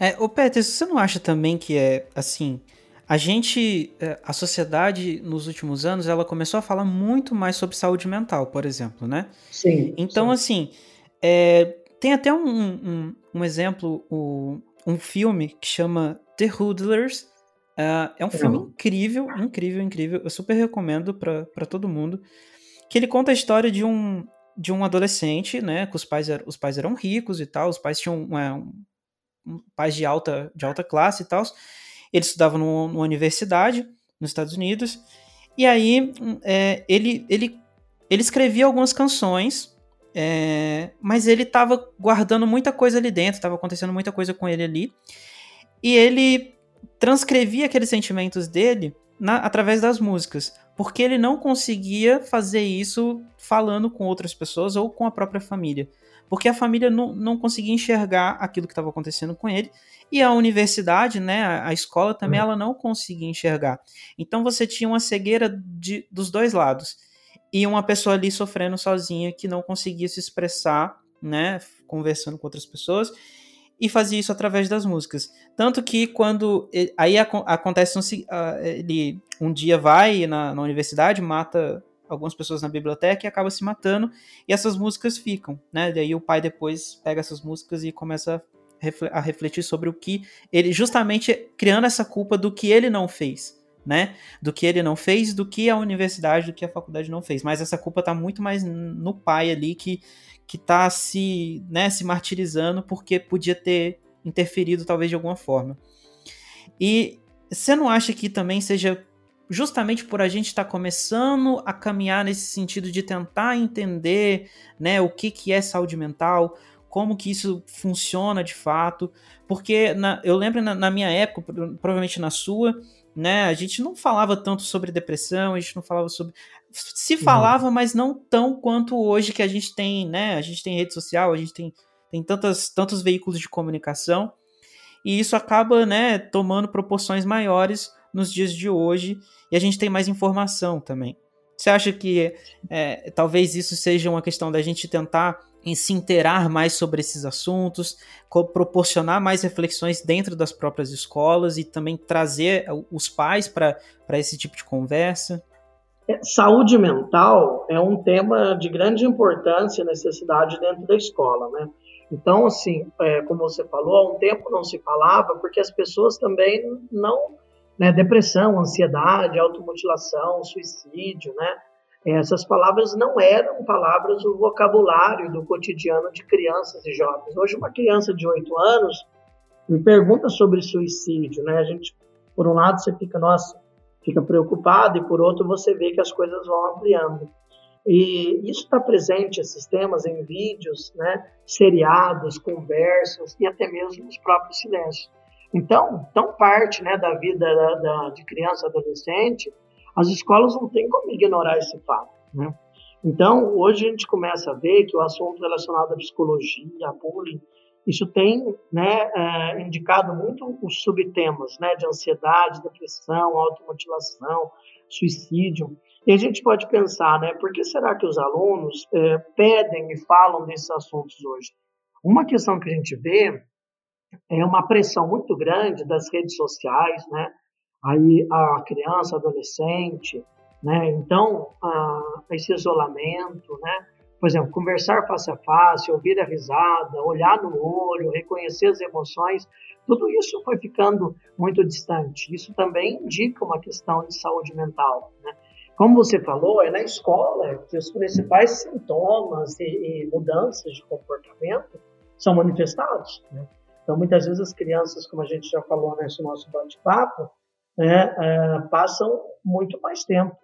É, ô Peter, você não acha também que é, assim, a gente, é, a sociedade nos últimos anos, ela começou a falar muito mais sobre saúde mental, por exemplo, né? Sim. Então, sim. assim, é, tem até um, um, um exemplo, o, um filme que chama The Hoodlers. Uh, é um filme uhum. incrível, incrível, incrível. Eu super recomendo para todo mundo. Que ele conta a história de um, de um adolescente, né? Que os pais, os pais eram ricos e tal, os pais tinham é, um, um, pais de alta, de alta classe e tal. Ele estudava no, numa universidade nos Estados Unidos. E aí é, ele, ele, ele escrevia algumas canções, é, mas ele estava guardando muita coisa ali dentro, estava acontecendo muita coisa com ele ali. E ele transcrevia aqueles sentimentos dele na, através das músicas, porque ele não conseguia fazer isso falando com outras pessoas ou com a própria família. Porque a família não, não conseguia enxergar aquilo que estava acontecendo com ele e a universidade, né, a, escola também, uhum. ela não conseguia enxergar. Então você tinha uma cegueira de, dos dois lados. E uma pessoa ali sofrendo sozinha que não conseguia se expressar, né, conversando com outras pessoas e fazia isso através das músicas. Tanto que quando aí acontece um, ele um dia vai na, na, universidade, mata algumas pessoas na biblioteca e acaba se matando, e essas músicas ficam, né? Daí o pai depois pega essas músicas e começa a refletir sobre o que ele, justamente criando essa culpa do que ele não fez, né? Do que ele não fez, do que a universidade, do que a faculdade não fez. Mas essa culpa tá muito mais no pai ali que que tá se, né, se martirizando porque podia ter interferido talvez de alguma forma. E você não acha que também seja justamente por a gente estar tá começando a caminhar nesse sentido de tentar entender, né, o que que é saúde mental, como que isso funciona de fato, porque na, eu lembro na, na, minha época, provavelmente na sua, né, a gente não falava tanto sobre depressão, a gente não falava sobre se falava, mas não tão quanto hoje que a gente tem, né, a gente tem rede social, a gente tem, tem tantas, tantos veículos de comunicação, e isso acaba, né, tomando proporções maiores nos dias de hoje, e a gente tem mais informação também. Você acha que é, talvez isso seja uma questão da gente tentar em se interar mais sobre esses assuntos, proporcionar mais reflexões dentro das próprias escolas e também trazer os pais para esse tipo de conversa? É, saúde mental é um tema de grande importância e necessidade dentro da escola, né? Então, assim, é, como você falou, há um tempo não se falava porque as pessoas também não, né, depressão, ansiedade, automutilação, suicídio, né? Essas palavras não eram palavras do vocabulário do cotidiano de crianças e jovens. Hoje, uma criança de 8 anos me pergunta sobre suicídio, né? A gente, por um lado, você fica, nossa, fica preocupado, e por outro, você vê que as coisas vão ampliando. E isso está presente, esses temas, em vídeos, né? seriados, conversas e até mesmo nos próprios silêncios. Então, tão parte né, da vida da, da, de criança adolescente as escolas não têm como ignorar esse fato, né? Então, hoje a gente começa a ver que o assunto relacionado à psicologia, à bullying, isso tem né, é, indicado muito os subtemas né, de ansiedade, depressão, automutilação, suicídio. E a gente pode pensar, né, por que será que os alunos é, pedem e falam desses assuntos hoje? Uma questão que a gente vê é uma pressão muito grande das redes sociais, né, aí a criança, adolescente, né? Então, esse isolamento, né? Por exemplo, conversar face a face, ouvir a risada, olhar no olho, reconhecer as emoções, tudo isso foi ficando muito distante. Isso também indica uma questão de saúde mental, né? Como você falou, é na escola que os principais sintomas e, e mudanças de comportamento são manifestados. Né? Então, muitas vezes as crianças, como a gente já falou nesse nosso bate-papo, né, é, passam muito mais tempo.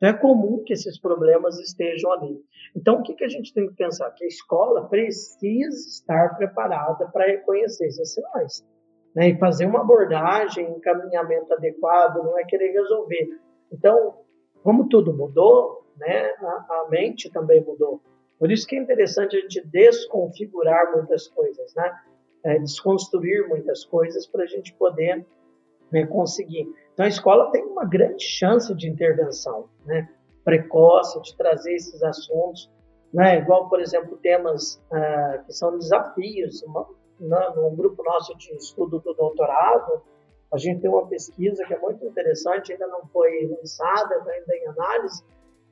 Então, é comum que esses problemas estejam ali. Então, o que, que a gente tem que pensar? Que a escola precisa estar preparada para reconhecer esses sinais. Né? E fazer uma abordagem, encaminhamento adequado, não é querer resolver. Então, como tudo mudou, né, a, a mente também mudou. Por isso que é interessante a gente desconfigurar muitas coisas, né? É, desconstruir muitas coisas para a gente poder né, conseguir. Então a escola tem uma grande chance de intervenção, né? Precoce, de trazer esses assuntos, né? Igual, por exemplo, temas ah, que são desafios. No grupo nosso de estudo do doutorado, a gente tem uma pesquisa que é muito interessante, ainda não foi lançada, está ainda em análise,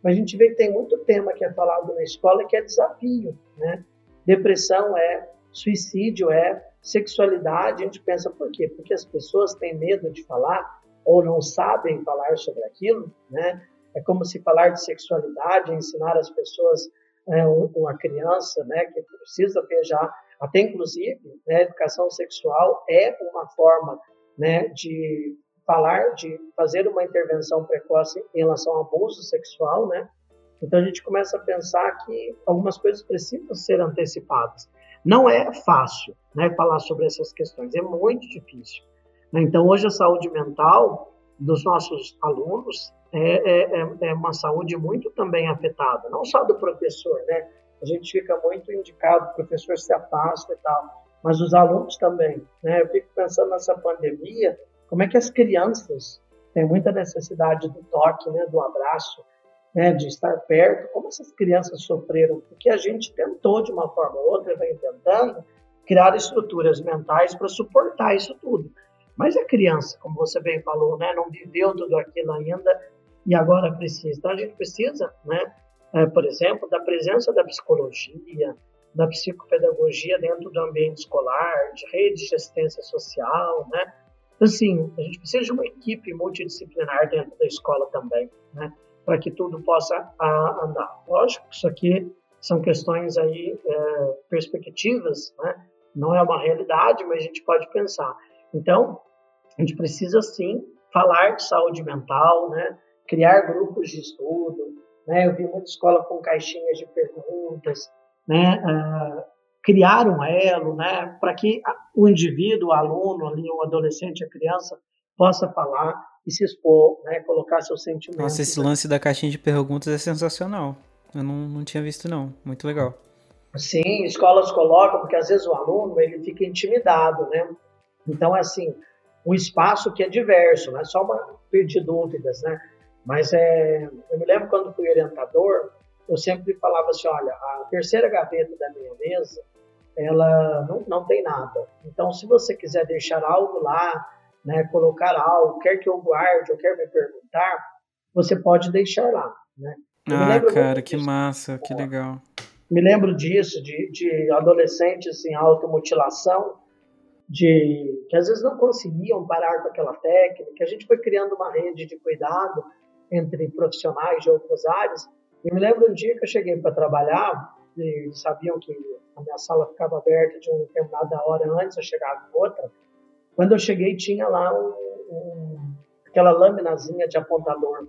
mas a gente vê que tem muito tema que é falado na escola que é desafio, né? Depressão é, suicídio é, sexualidade, a gente pensa por quê? Porque as pessoas têm medo de falar ou não sabem falar sobre aquilo, né? É como se falar de sexualidade, ensinar as pessoas, é, uma criança, né, que precisa ter já, até inclusive, né, educação sexual é uma forma, né, de falar, de fazer uma intervenção precoce em relação ao abuso sexual, né? Então a gente começa a pensar que algumas coisas precisam ser antecipadas. Não é fácil, né, falar sobre essas questões, é muito difícil. Né? Então hoje a saúde mental dos nossos alunos é, é, é, é uma saúde muito também afetada, não só do professor, né? A gente fica muito indicado, o professor se afasta e tal, mas os alunos também, né? Eu fico pensando nessa pandemia, como é que as crianças têm muita necessidade do toque, né, do abraço, né, de estar perto? Como essas crianças sofreram? Porque a gente tentou, de uma forma ou outra, vem tentando criar estruturas mentais para suportar isso tudo. Mas a criança, como você bem falou, né, não viveu tudo aquilo ainda e agora precisa. Então a gente precisa, né, é, por exemplo, da presença da psicologia, da psicopedagogia dentro do ambiente escolar, de redes de assistência social, né, assim, a gente precisa de uma equipe multidisciplinar dentro da escola também, né? Para que tudo possa a, andar. Lógico que isso aqui são questões aí, é, perspectivas, né? Não é uma realidade, mas a gente pode pensar. Então, a gente precisa sim falar de saúde mental, né? Criar grupos de estudo, né? Eu vi muita escola com caixinhas de perguntas, né? Uh, criar um elo, né, para que o indivíduo, o aluno, ali, o adolescente, a criança, possa falar e se expor, né, colocar seus sentimentos. Nossa, esse lance da caixinha de perguntas é sensacional. Eu não, não tinha visto, não. Muito legal. Sim, escolas colocam, porque às vezes o aluno ele fica intimidado, né? Então, é assim, um espaço que é diverso, não é só uma pedir dúvidas, né? Mas é, eu me lembro quando fui orientador, eu sempre falava assim, olha, a terceira gaveta da minha mesa, ela não, não tem nada. Então, se você quiser deixar algo lá, né, colocar algo, quer que eu guarde ou quer me perguntar, você pode deixar lá, né? ah, cara, que disso. massa, que legal. Me lembro disso, de, de adolescentes em automutilação, de que às vezes não conseguiam parar com aquela técnica. A gente foi criando uma rede de cuidado entre profissionais de outras áreas. E me lembro um dia que eu cheguei para trabalhar e sabiam que a minha sala ficava aberta de uma determinada hora antes, eu chegava em outra. Quando eu cheguei, tinha lá um, um, aquela laminazinha de apontador,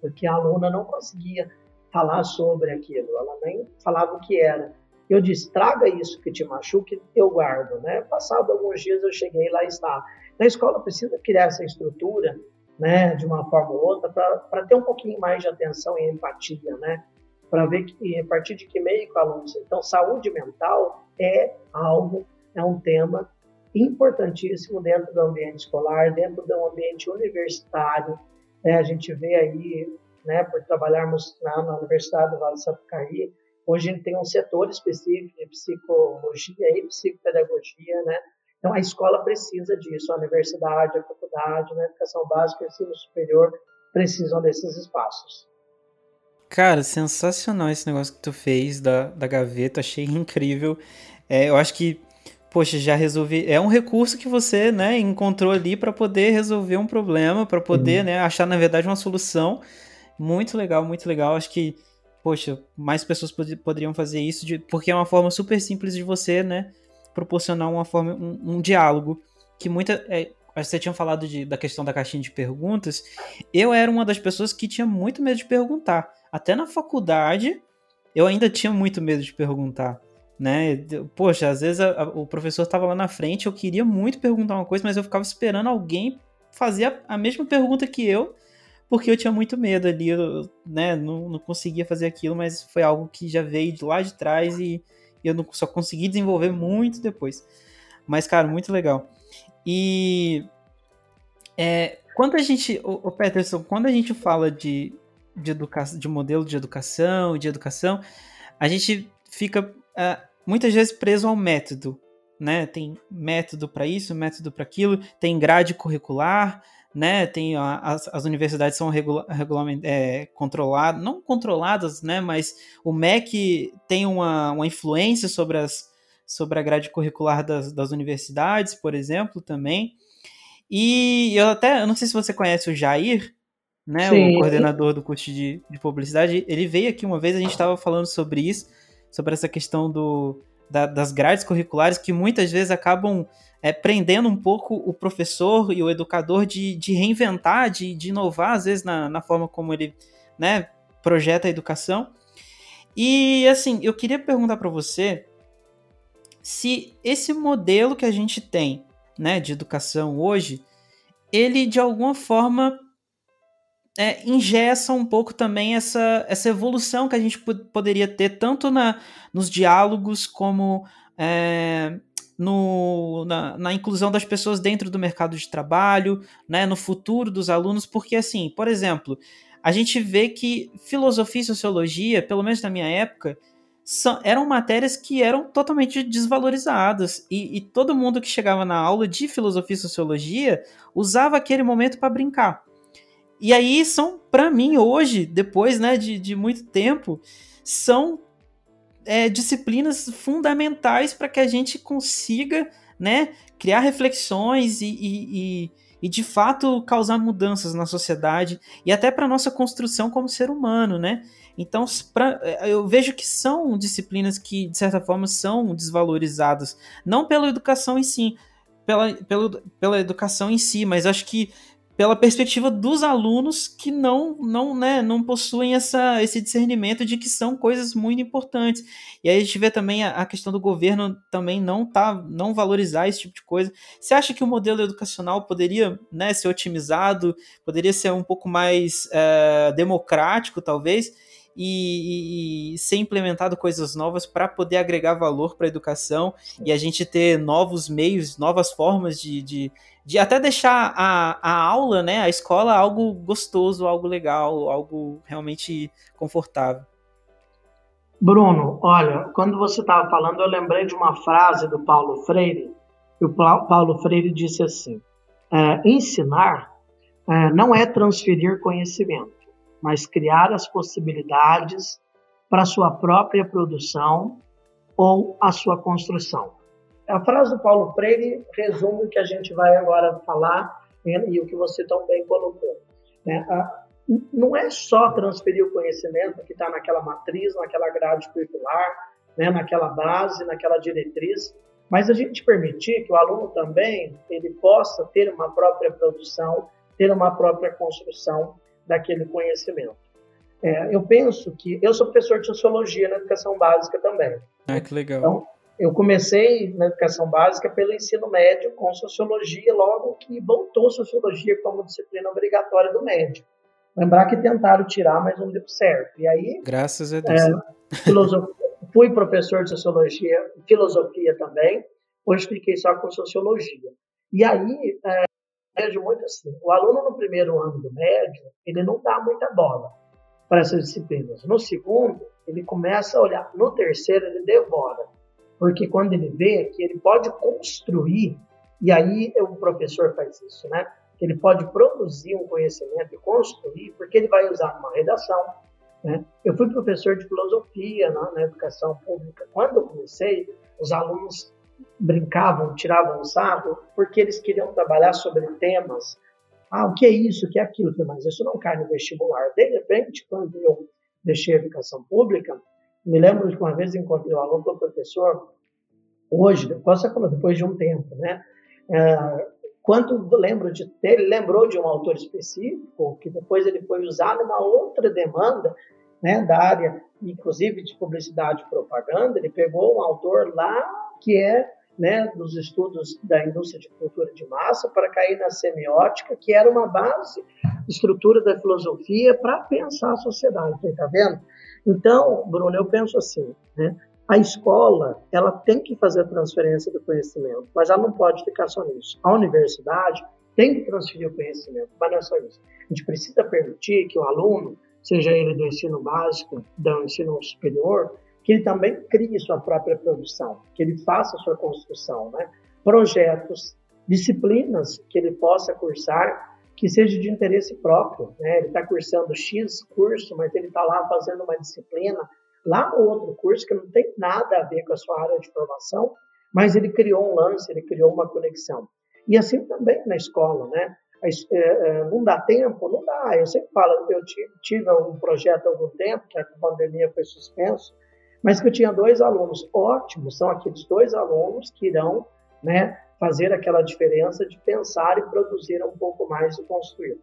porque a aluna não conseguia falar sobre aquilo, ela nem falava o que era. Eu disse, traga isso que te machuque, eu guardo. Né? Passado alguns dias eu cheguei lá e estava. A escola precisa criar essa estrutura né, de uma forma ou outra para ter um pouquinho mais de atenção e empatia, né? para ver que, a partir de que meio que o aluno. Então, saúde mental é algo, é um tema importantíssimo dentro do ambiente escolar, dentro do ambiente universitário. É, a gente vê aí, né, por trabalharmos na, na Universidade do Vale do Sapucaí, hoje a gente tem um setor específico de psicologia e psicopedagogia, né? Então, a escola precisa disso, a universidade, a faculdade, a educação básica e ensino superior precisam desses espaços. Cara, sensacional esse negócio que tu fez da, da gaveta, achei incrível. É, eu acho que, poxa, já resolvi. É um recurso que você, né, encontrou ali para poder resolver um problema, para poder, uhum. né, achar na verdade uma solução. Muito legal, muito legal. Acho que, poxa, mais pessoas pod poderiam fazer isso, de, porque é uma forma super simples de você, né, proporcionar uma forma, um, um diálogo que muita. É, você tinha falado de, da questão da caixinha de perguntas. Eu era uma das pessoas que tinha muito medo de perguntar. Até na faculdade, eu ainda tinha muito medo de perguntar. Né? Poxa, às vezes a, a, o professor estava lá na frente, eu queria muito perguntar uma coisa, mas eu ficava esperando alguém fazer a, a mesma pergunta que eu, porque eu tinha muito medo ali, eu, né? Não, não conseguia fazer aquilo, mas foi algo que já veio de lá de trás e eu não, só consegui desenvolver muito depois. Mas, cara, muito legal. E é, quando a gente, o, Peterson, quando a gente fala de, de, educação, de modelo de educação, de educação, a gente fica uh, muitas vezes preso ao método, né? Tem método para isso, método para aquilo, tem grade curricular, né? Tem as, as universidades são regula, é, controladas, não controladas, né? Mas o MEC tem uma, uma influência sobre as sobre a grade curricular das, das universidades, por exemplo, também. E eu até, eu não sei se você conhece o Jair, né, Sim. o coordenador do curso de, de publicidade, ele veio aqui uma vez, a gente estava falando sobre isso, sobre essa questão do, da, das grades curriculares, que muitas vezes acabam é, prendendo um pouco o professor e o educador de, de reinventar, de, de inovar, às vezes, na, na forma como ele né, projeta a educação. E, assim, eu queria perguntar para você se esse modelo que a gente tem, né, de educação hoje, ele de alguma forma é, um pouco também essa, essa evolução que a gente poderia ter tanto na, nos diálogos como é, no, na, na, inclusão das pessoas dentro do mercado de trabalho, né, no futuro dos alunos, porque assim, por exemplo, a gente vê que filosofia e sociologia, pelo menos na minha época, são, eram matérias que eram totalmente desvalorizadas. E, e, todo mundo que chegava na aula de filosofia e sociologia usava aquele momento para brincar. E aí são, para mim, hoje, depois né, de, de muito tempo, são é, disciplinas fundamentais para que a gente consiga né, criar reflexões e, e, e, e, de fato causar mudanças na sociedade e até para nossa construção como ser humano, né? Então, pra, é, eu vejo que são disciplinas que, de certa forma, são desvalorizadas. Não pela educação em si, pela, pela, pela educação em si, mas acho que pela perspectiva dos alunos que não não, né, não possuem essa, esse discernimento de que são coisas muito importantes. E aí a gente vê também a, a, questão do governo também não tá não valorizar esse tipo de coisa. Você acha que o modelo educacional poderia né, ser otimizado, poderia ser um pouco mais é, democrático, talvez? e, e, ser implementado coisas novas para poder agregar valor para a educação e a gente ter novos meios, novas formas de, de, de até deixar a, a aula, né, a escola, algo gostoso, algo legal, algo realmente confortável. Bruno, olha, quando você estava falando, eu lembrei de uma frase do Paulo Freire. o Paulo Freire disse assim: é, ensinar é, não é transferir conhecimento mas criar as possibilidades para sua própria produção ou a sua construção. A frase do Paulo Freire resume o que a gente vai agora falar e o que você tão bem colocou. Né? Não é só transferir o conhecimento que está naquela matriz, naquela grade curricular, né? naquela base, naquela diretriz, mas a gente permitir que o aluno também ele possa ter uma própria produção, ter uma própria construção daquele conhecimento. É, eu penso que eu sou professor de sociologia na educação básica também. Ah, que legal. Então, eu comecei na educação básica pelo ensino médio com sociologia, logo que voltou sociologia como disciplina obrigatória do médio. Lembrar que tentaram tirar, mas não deu certo. E aí, graças a Deus. É, fui professor de sociologia, filosofia também. Hoje fiquei só com sociologia. E aí, é, vejo muito assim, o aluno no primeiro ano do médio, ele não dá muita bola para essas disciplinas. No segundo, ele começa a olhar. No terceiro, ele devora. Porque quando ele vê que ele pode construir, e aí o professor faz isso, né? Que ele pode produzir um conhecimento e construir, porque ele vai usar uma redação. Né? Eu fui professor de filosofia na, educação pública. Quando eu comecei, os alunos brincavam, tiravam sarro, porque eles queriam trabalhar sobre temas. Ah, o que é isso, o que é aquilo? Mas isso não cai no vestibular. De repente, quando eu deixei a educação pública, me lembro de uma vez encontrei um aluno do professor, hoje, depois você depois de um tempo, né? É, quando lembro de ele lembrou de um autor específico que depois ele foi usado numa outra demanda, né, da área, inclusive de publicidade e propaganda. Ele pegou um autor lá que é né, dos estudos da indústria de cultura de massa para cair na semiótica, que era uma base, estrutura da filosofia para pensar a sociedade, tá vendo? Então, Bruno, eu penso assim, né? A escola, ela tem que fazer a transferência do conhecimento, mas ela não pode ficar só nisso. A universidade tem que transferir o conhecimento, mas não é só isso. A gente precisa permitir que o aluno, seja ele do ensino básico, do ensino superior, que ele também crie sua própria produção, que ele faça sua construção, né? Projetos, disciplinas que ele possa cursar que seja de interesse próprio, né? Ele está cursando X curso, mas ele está lá fazendo uma disciplina lá no outro curso que não tem nada a ver com a sua área de formação, mas ele criou um lance, ele criou uma conexão. E assim também na escola, né? É, é, não dá tempo? Não dá. Eu sempre falo, eu tive um projeto há algum tempo, que a pandemia foi suspenso, mas que eu tinha dois alunos ótimos, são aqueles dois alunos que irão né, fazer aquela diferença de pensar e produzir um pouco mais e construir.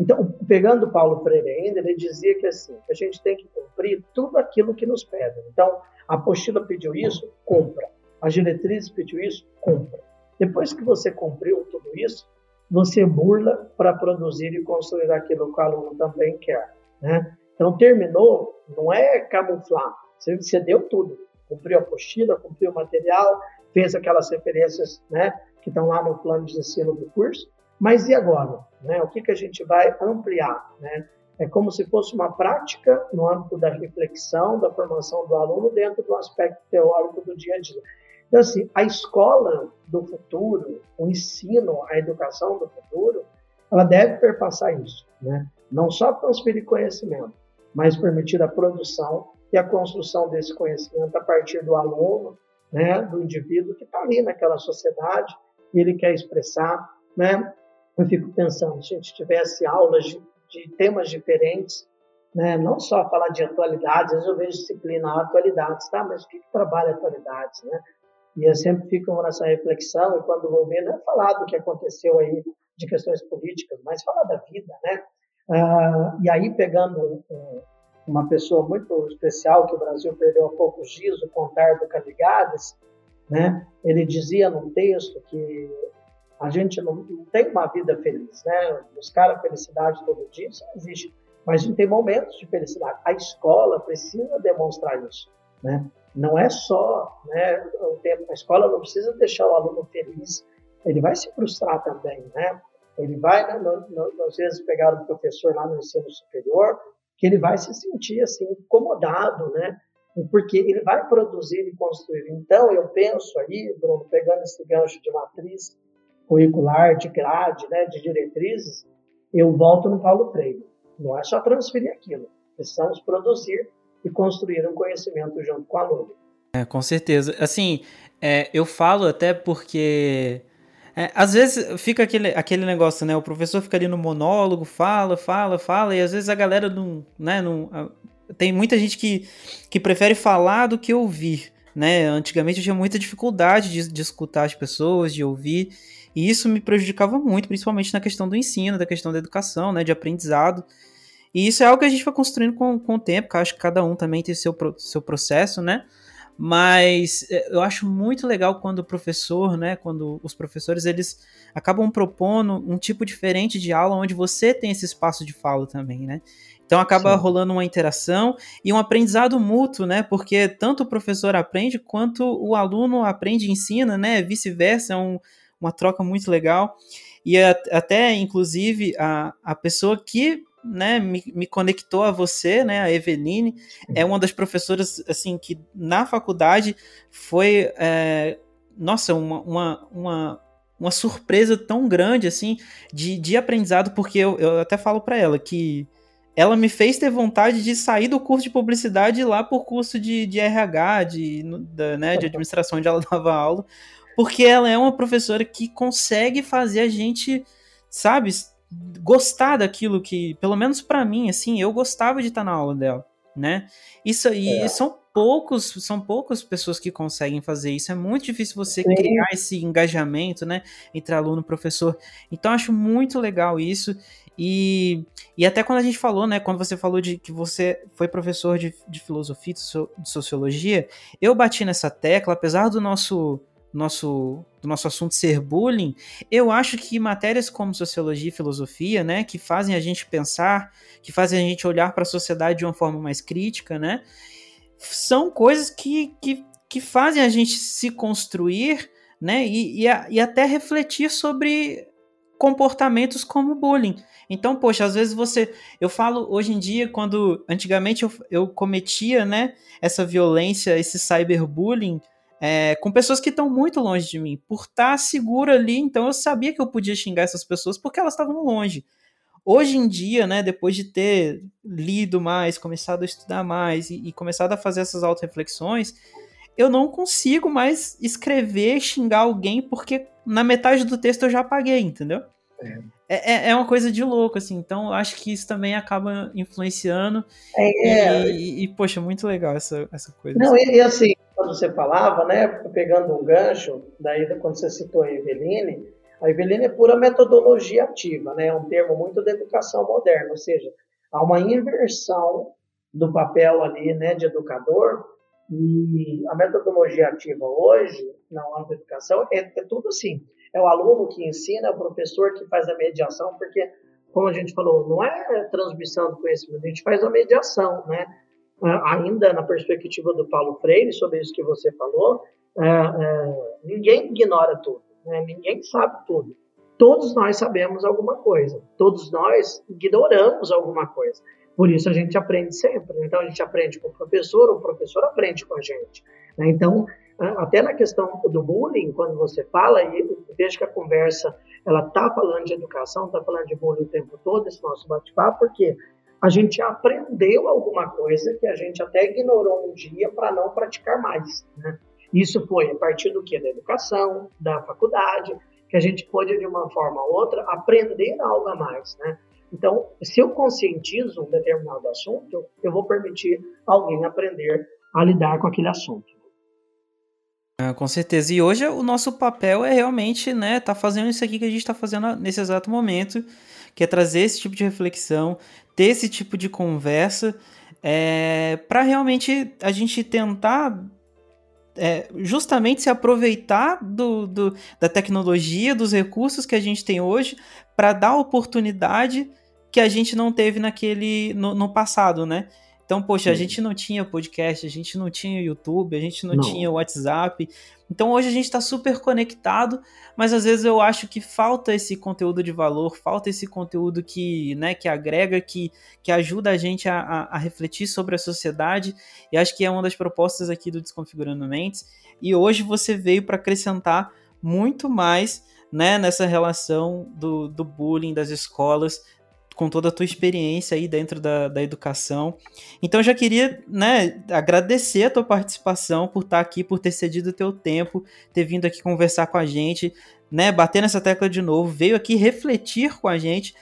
Então, pegando Paulo Freire ainda, ele dizia que assim, a gente tem que cumprir tudo aquilo que nos pedem. Então, a apostila pediu isso, cumpra. A diretriz pediu isso, cumpra. Depois que você cumpriu tudo isso, você burla para produzir e construir aquilo que o aluno também quer. Né? Então, terminou, não é camuflar, você, você deu tudo. Cumpriu a apostila, cumpriu o material, fez aquelas referências né, que estão lá no plano de ensino do curso, mas e agora? Né? O que, que a gente vai ampliar? Né? É como se fosse uma prática no âmbito da reflexão, da formação do aluno dentro do aspecto teórico do dia a dia. Então, assim, a escola do futuro, o ensino, a educação do futuro, ela deve perpassar isso, né? Não só transferir conhecimento, mas permitir a produção e a construção desse conhecimento a partir do aluno, né, do indivíduo que está ali naquela sociedade e ele quer expressar, né? Eu fico pensando, se a gente tivesse aulas de, de temas diferentes, né? não só falar de atualidades, às vezes eu vejo disciplina atualidades, tá? Mas o que, que trabalha atualidades, né? E eu sempre fico nessa reflexão, e quando vou ver, não é falar do que aconteceu aí de questões políticas, mas falar da vida, né? Ah, e aí, pegando uma pessoa muito especial que o Brasil perdeu há poucos dias, o Contardo Caligades, né? Ele dizia num texto que a gente não, não, tem uma vida feliz, né? Buscar a felicidade todo dia, isso não existe. Mas a gente tem momentos de felicidade. A escola precisa demonstrar isso, né? Não é só, né? O a escola não precisa deixar o aluno feliz. Ele vai se frustrar também, né? Ele vai, né, às vezes, pegar um professor lá no ensino superior, que ele vai se sentir assim incomodado, né? Porque ele vai produzir e construir. Então, eu penso aí, Bruno, pegando esse gancho de matriz, curricular, de grade, né, de diretrizes, eu volto no Paulo Freire. Não é só transferir aquilo. Precisamos produzir e construir um conhecimento junto com o aluno. É, com certeza. Assim, é, eu falo até porque é, às vezes fica aquele, aquele negócio, né? O professor fica ali no monólogo, fala, fala, fala, e às vezes a galera não. Né, não tem muita gente que, que prefere falar do que ouvir. Né? Antigamente eu tinha muita dificuldade de, de escutar as pessoas, de ouvir. E isso me prejudicava muito, principalmente na questão do ensino, da questão da educação, né, de aprendizado. E isso é algo que a gente vai construindo com, com o tempo, que eu acho que cada um também tem seu, seu processo, né? Mas é, eu acho muito legal quando o professor, né, quando os professores, eles acabam propondo um tipo diferente de aula onde você tem esse espaço de fala também, né? Então acaba Sim. rolando uma interação e um aprendizado mútuo, né? Porque tanto o professor aprende quanto o aluno aprende e ensina, né? Vice-versa, é um, uma troca muito legal. E até, inclusive, a, a pessoa que né, me, me conectou a você, né, a Eveline, é uma das professoras, assim, que na faculdade foi, é, nossa, uma, uma, uma, uma, surpresa tão grande, assim, de, de aprendizado, porque eu, eu até falo para ela que ela me fez ter vontade de sair do curso de publicidade e ir lá por curso de, de RH, de, da, né, de administração onde ela [LAUGHS] dava aula, porque ela é uma professora que consegue fazer a gente, sabe, gostar daquilo que, pelo menos para mim, assim, eu gostava de estar na aula dela, né? Isso aí é. são poucos, são poucas pessoas que conseguem fazer isso. É muito difícil você Sim. criar esse engajamento, né, entre aluno e professor. Então acho muito legal isso. E, e até quando a gente falou, né, quando você falou de que você foi professor de, de filosofia, de sociologia, eu bati nessa tecla, apesar do nosso nosso, do nosso assunto ser bullying, eu acho que matérias como sociologia e filosofia, né, que fazem a gente pensar, que fazem a gente olhar para a sociedade de uma forma mais crítica, né, são coisas que, que, que fazem a gente se construir, né, e, e, a, e até refletir sobre comportamentos como bullying. Então, poxa, às vezes você. Eu falo hoje em dia, quando. Antigamente eu, eu cometia, né? Essa violência, esse cyberbullying é, com pessoas que estão muito longe de mim, por estar tá seguro ali. Então eu sabia que eu podia xingar essas pessoas porque elas estavam longe. Hoje em dia, né, depois de ter lido mais, começado a estudar mais e, e começado a fazer essas auto-reflexões, eu não consigo mais escrever, xingar alguém, porque na metade do texto eu já apaguei, entendeu? É. É, é, é uma coisa de louco, assim. Então, eu acho que isso também acaba influenciando. É, e, e, poxa, muito legal essa, essa coisa. Não, e, e assim, quando você falava, né, pegando um gancho, daí quando você citou a Eveline, a Eveline é pura metodologia ativa, né, é um termo muito da educação moderna, ou seja, há uma inversão do papel ali, né, de educador, e a metodologia ativa hoje, na âmbito da educação, é, é tudo assim, é o aluno que ensina, é o professor que faz a mediação, porque, como a gente falou, não é transmissão do conhecimento, a gente faz a mediação, né, ainda na perspectiva do Paulo Freire, sobre isso que você falou, é, é, ninguém ignora tudo, né? ninguém sabe tudo. Todos nós sabemos alguma coisa, todos nós ignoramos alguma coisa. Por isso a gente aprende sempre. Então a gente aprende com o professor, o professor aprende com a gente. Né? Então, até na questão do bullying, quando você fala, e vejo que a conversa ela está falando de educação, está falando de bullying o tempo todo, esse nosso bate-papo, porque a gente aprendeu alguma coisa que a gente até ignorou um dia para não praticar mais. Né? Isso foi a partir do que? Da educação, da faculdade, que a gente pôde, de uma forma ou outra, aprender algo a mais. Né? Então, se eu conscientizo um determinado assunto, eu vou permitir alguém aprender a lidar com aquele assunto. Ah, com certeza. E hoje o nosso papel é realmente, né, tá fazendo isso aqui que a gente está fazendo nesse exato momento, que é trazer esse tipo de reflexão, ter esse tipo de conversa é, para realmente a gente tentar é, justamente se aproveitar do, do, da tecnologia, dos recursos que a gente tem hoje, para dar oportunidade que a gente não teve naquele no, no passado, né? Então, poxa, Sim. a gente não tinha podcast, a gente não tinha YouTube, a gente não, não. tinha WhatsApp. Então, hoje a gente está super conectado, mas às vezes eu acho que falta esse conteúdo de valor, falta esse conteúdo que, né, que agrega, que, que ajuda a gente a, a, a refletir sobre a sociedade. E acho que é uma das propostas aqui do Desconfigurando Mentes. E hoje você veio para acrescentar muito mais né, nessa relação do, do bullying das escolas, com toda a tua experiência aí dentro da, da educação. Então já queria, né, agradecer a tua participação por estar aqui, por ter cedido o teu tempo, ter vindo aqui conversar com a gente, né, bater nessa tecla de novo, veio aqui refletir com a gente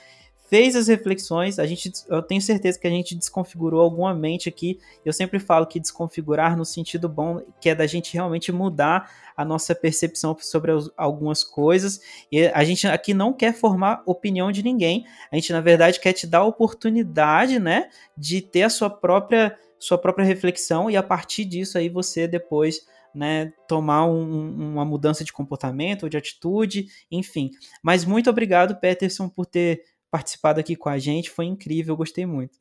fez as reflexões, a gente, eu tenho certeza que a gente desconfigurou alguma mente aqui. Eu sempre falo que desconfigurar no sentido bom, que é da gente realmente mudar a nossa percepção sobre algumas coisas. E a gente aqui não quer formar opinião de ninguém. A gente, na verdade, quer te dar a oportunidade, né, de ter a sua própria sua própria reflexão e a partir disso aí você depois né, tomar um, uma mudança de comportamento ou de atitude, enfim. Mas muito obrigado, Peterson, por ter participado aqui com a gente. Foi incrível, gostei muito.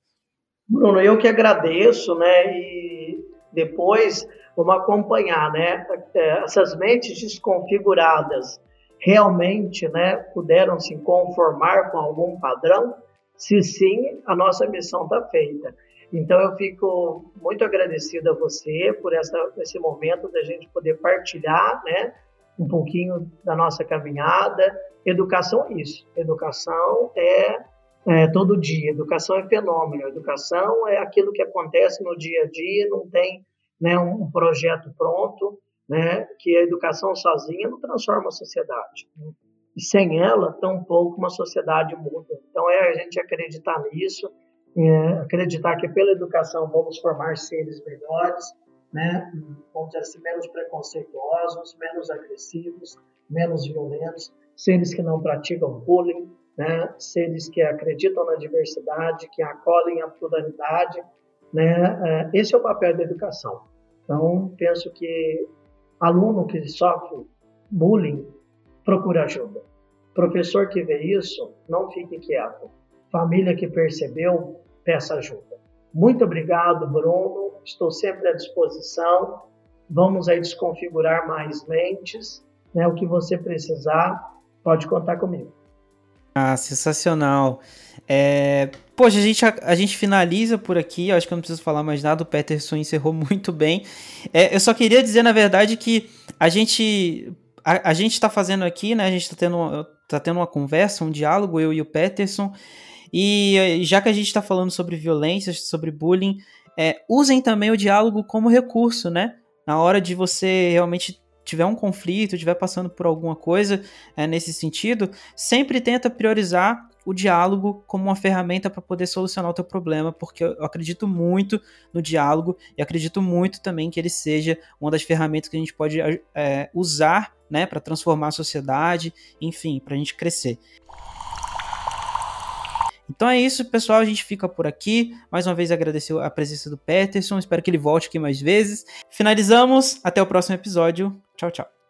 Bruno, eu que agradeço, né? E depois vamos acompanhar, né? É, essas mentes desconfiguradas realmente, né, puderam se conformar com algum padrão? Se sim, a nossa missão está feita. Então eu fico muito agradecido a você por essa, esse momento da gente poder partilhar, né, um pouquinho da nossa caminhada. Educação é isso. Educação é, é, todo dia. Educação é fenômeno. Educação é aquilo que acontece no dia a dia. Não tem né, um projeto pronto, né, que a educação sozinha não transforma a sociedade. E sem ela, tampouco uma sociedade muda. Então é a gente acreditar nisso, é, acreditar que pela educação vamos formar seres melhores, né, vamos dizer assim, menos preconceituosos, menos agressivos, menos violentos, seres que não praticam bullying, né, seres que acreditam na diversidade, que acolhem a pluralidade. Né, é, esse é o papel da educação. Então, penso que aluno que sofre bullying, procura ajuda. Professor que vê isso, não fique quieto. Família que percebeu, peça ajuda. Muito obrigado, Bruno. Estou sempre à disposição. Vamos aí desconfigurar mais mentes. Né? O que você precisar, pode contar comigo. Ah, sensacional. É... Poxa, a gente, a, a, gente finaliza por aqui. Eu acho que eu não preciso falar mais nada. O Peterson encerrou [LAUGHS] muito bem. É, eu só queria dizer, na verdade, que a gente. A, a gente está fazendo aqui, né? A gente está tendo, tá tendo uma conversa, um diálogo, eu e o Peterson. E já que a gente está falando sobre violência, sobre bullying, é, usem também o diálogo como recurso, né? Na hora de você realmente tiver um conflito, estiver passando por alguma coisa é, nesse sentido, sempre tenta priorizar o diálogo como uma ferramenta para poder solucionar o teu problema, porque eu acredito muito no diálogo e acredito muito também que ele seja uma das ferramentas que a gente pode é, usar né, para transformar a sociedade, enfim, para a gente crescer. Então é isso, pessoal. A gente fica por aqui. Mais uma vez agradecer a presença do Peterson. Espero que ele volte aqui mais vezes. Finalizamos. Até o próximo episódio. Tchau, tchau.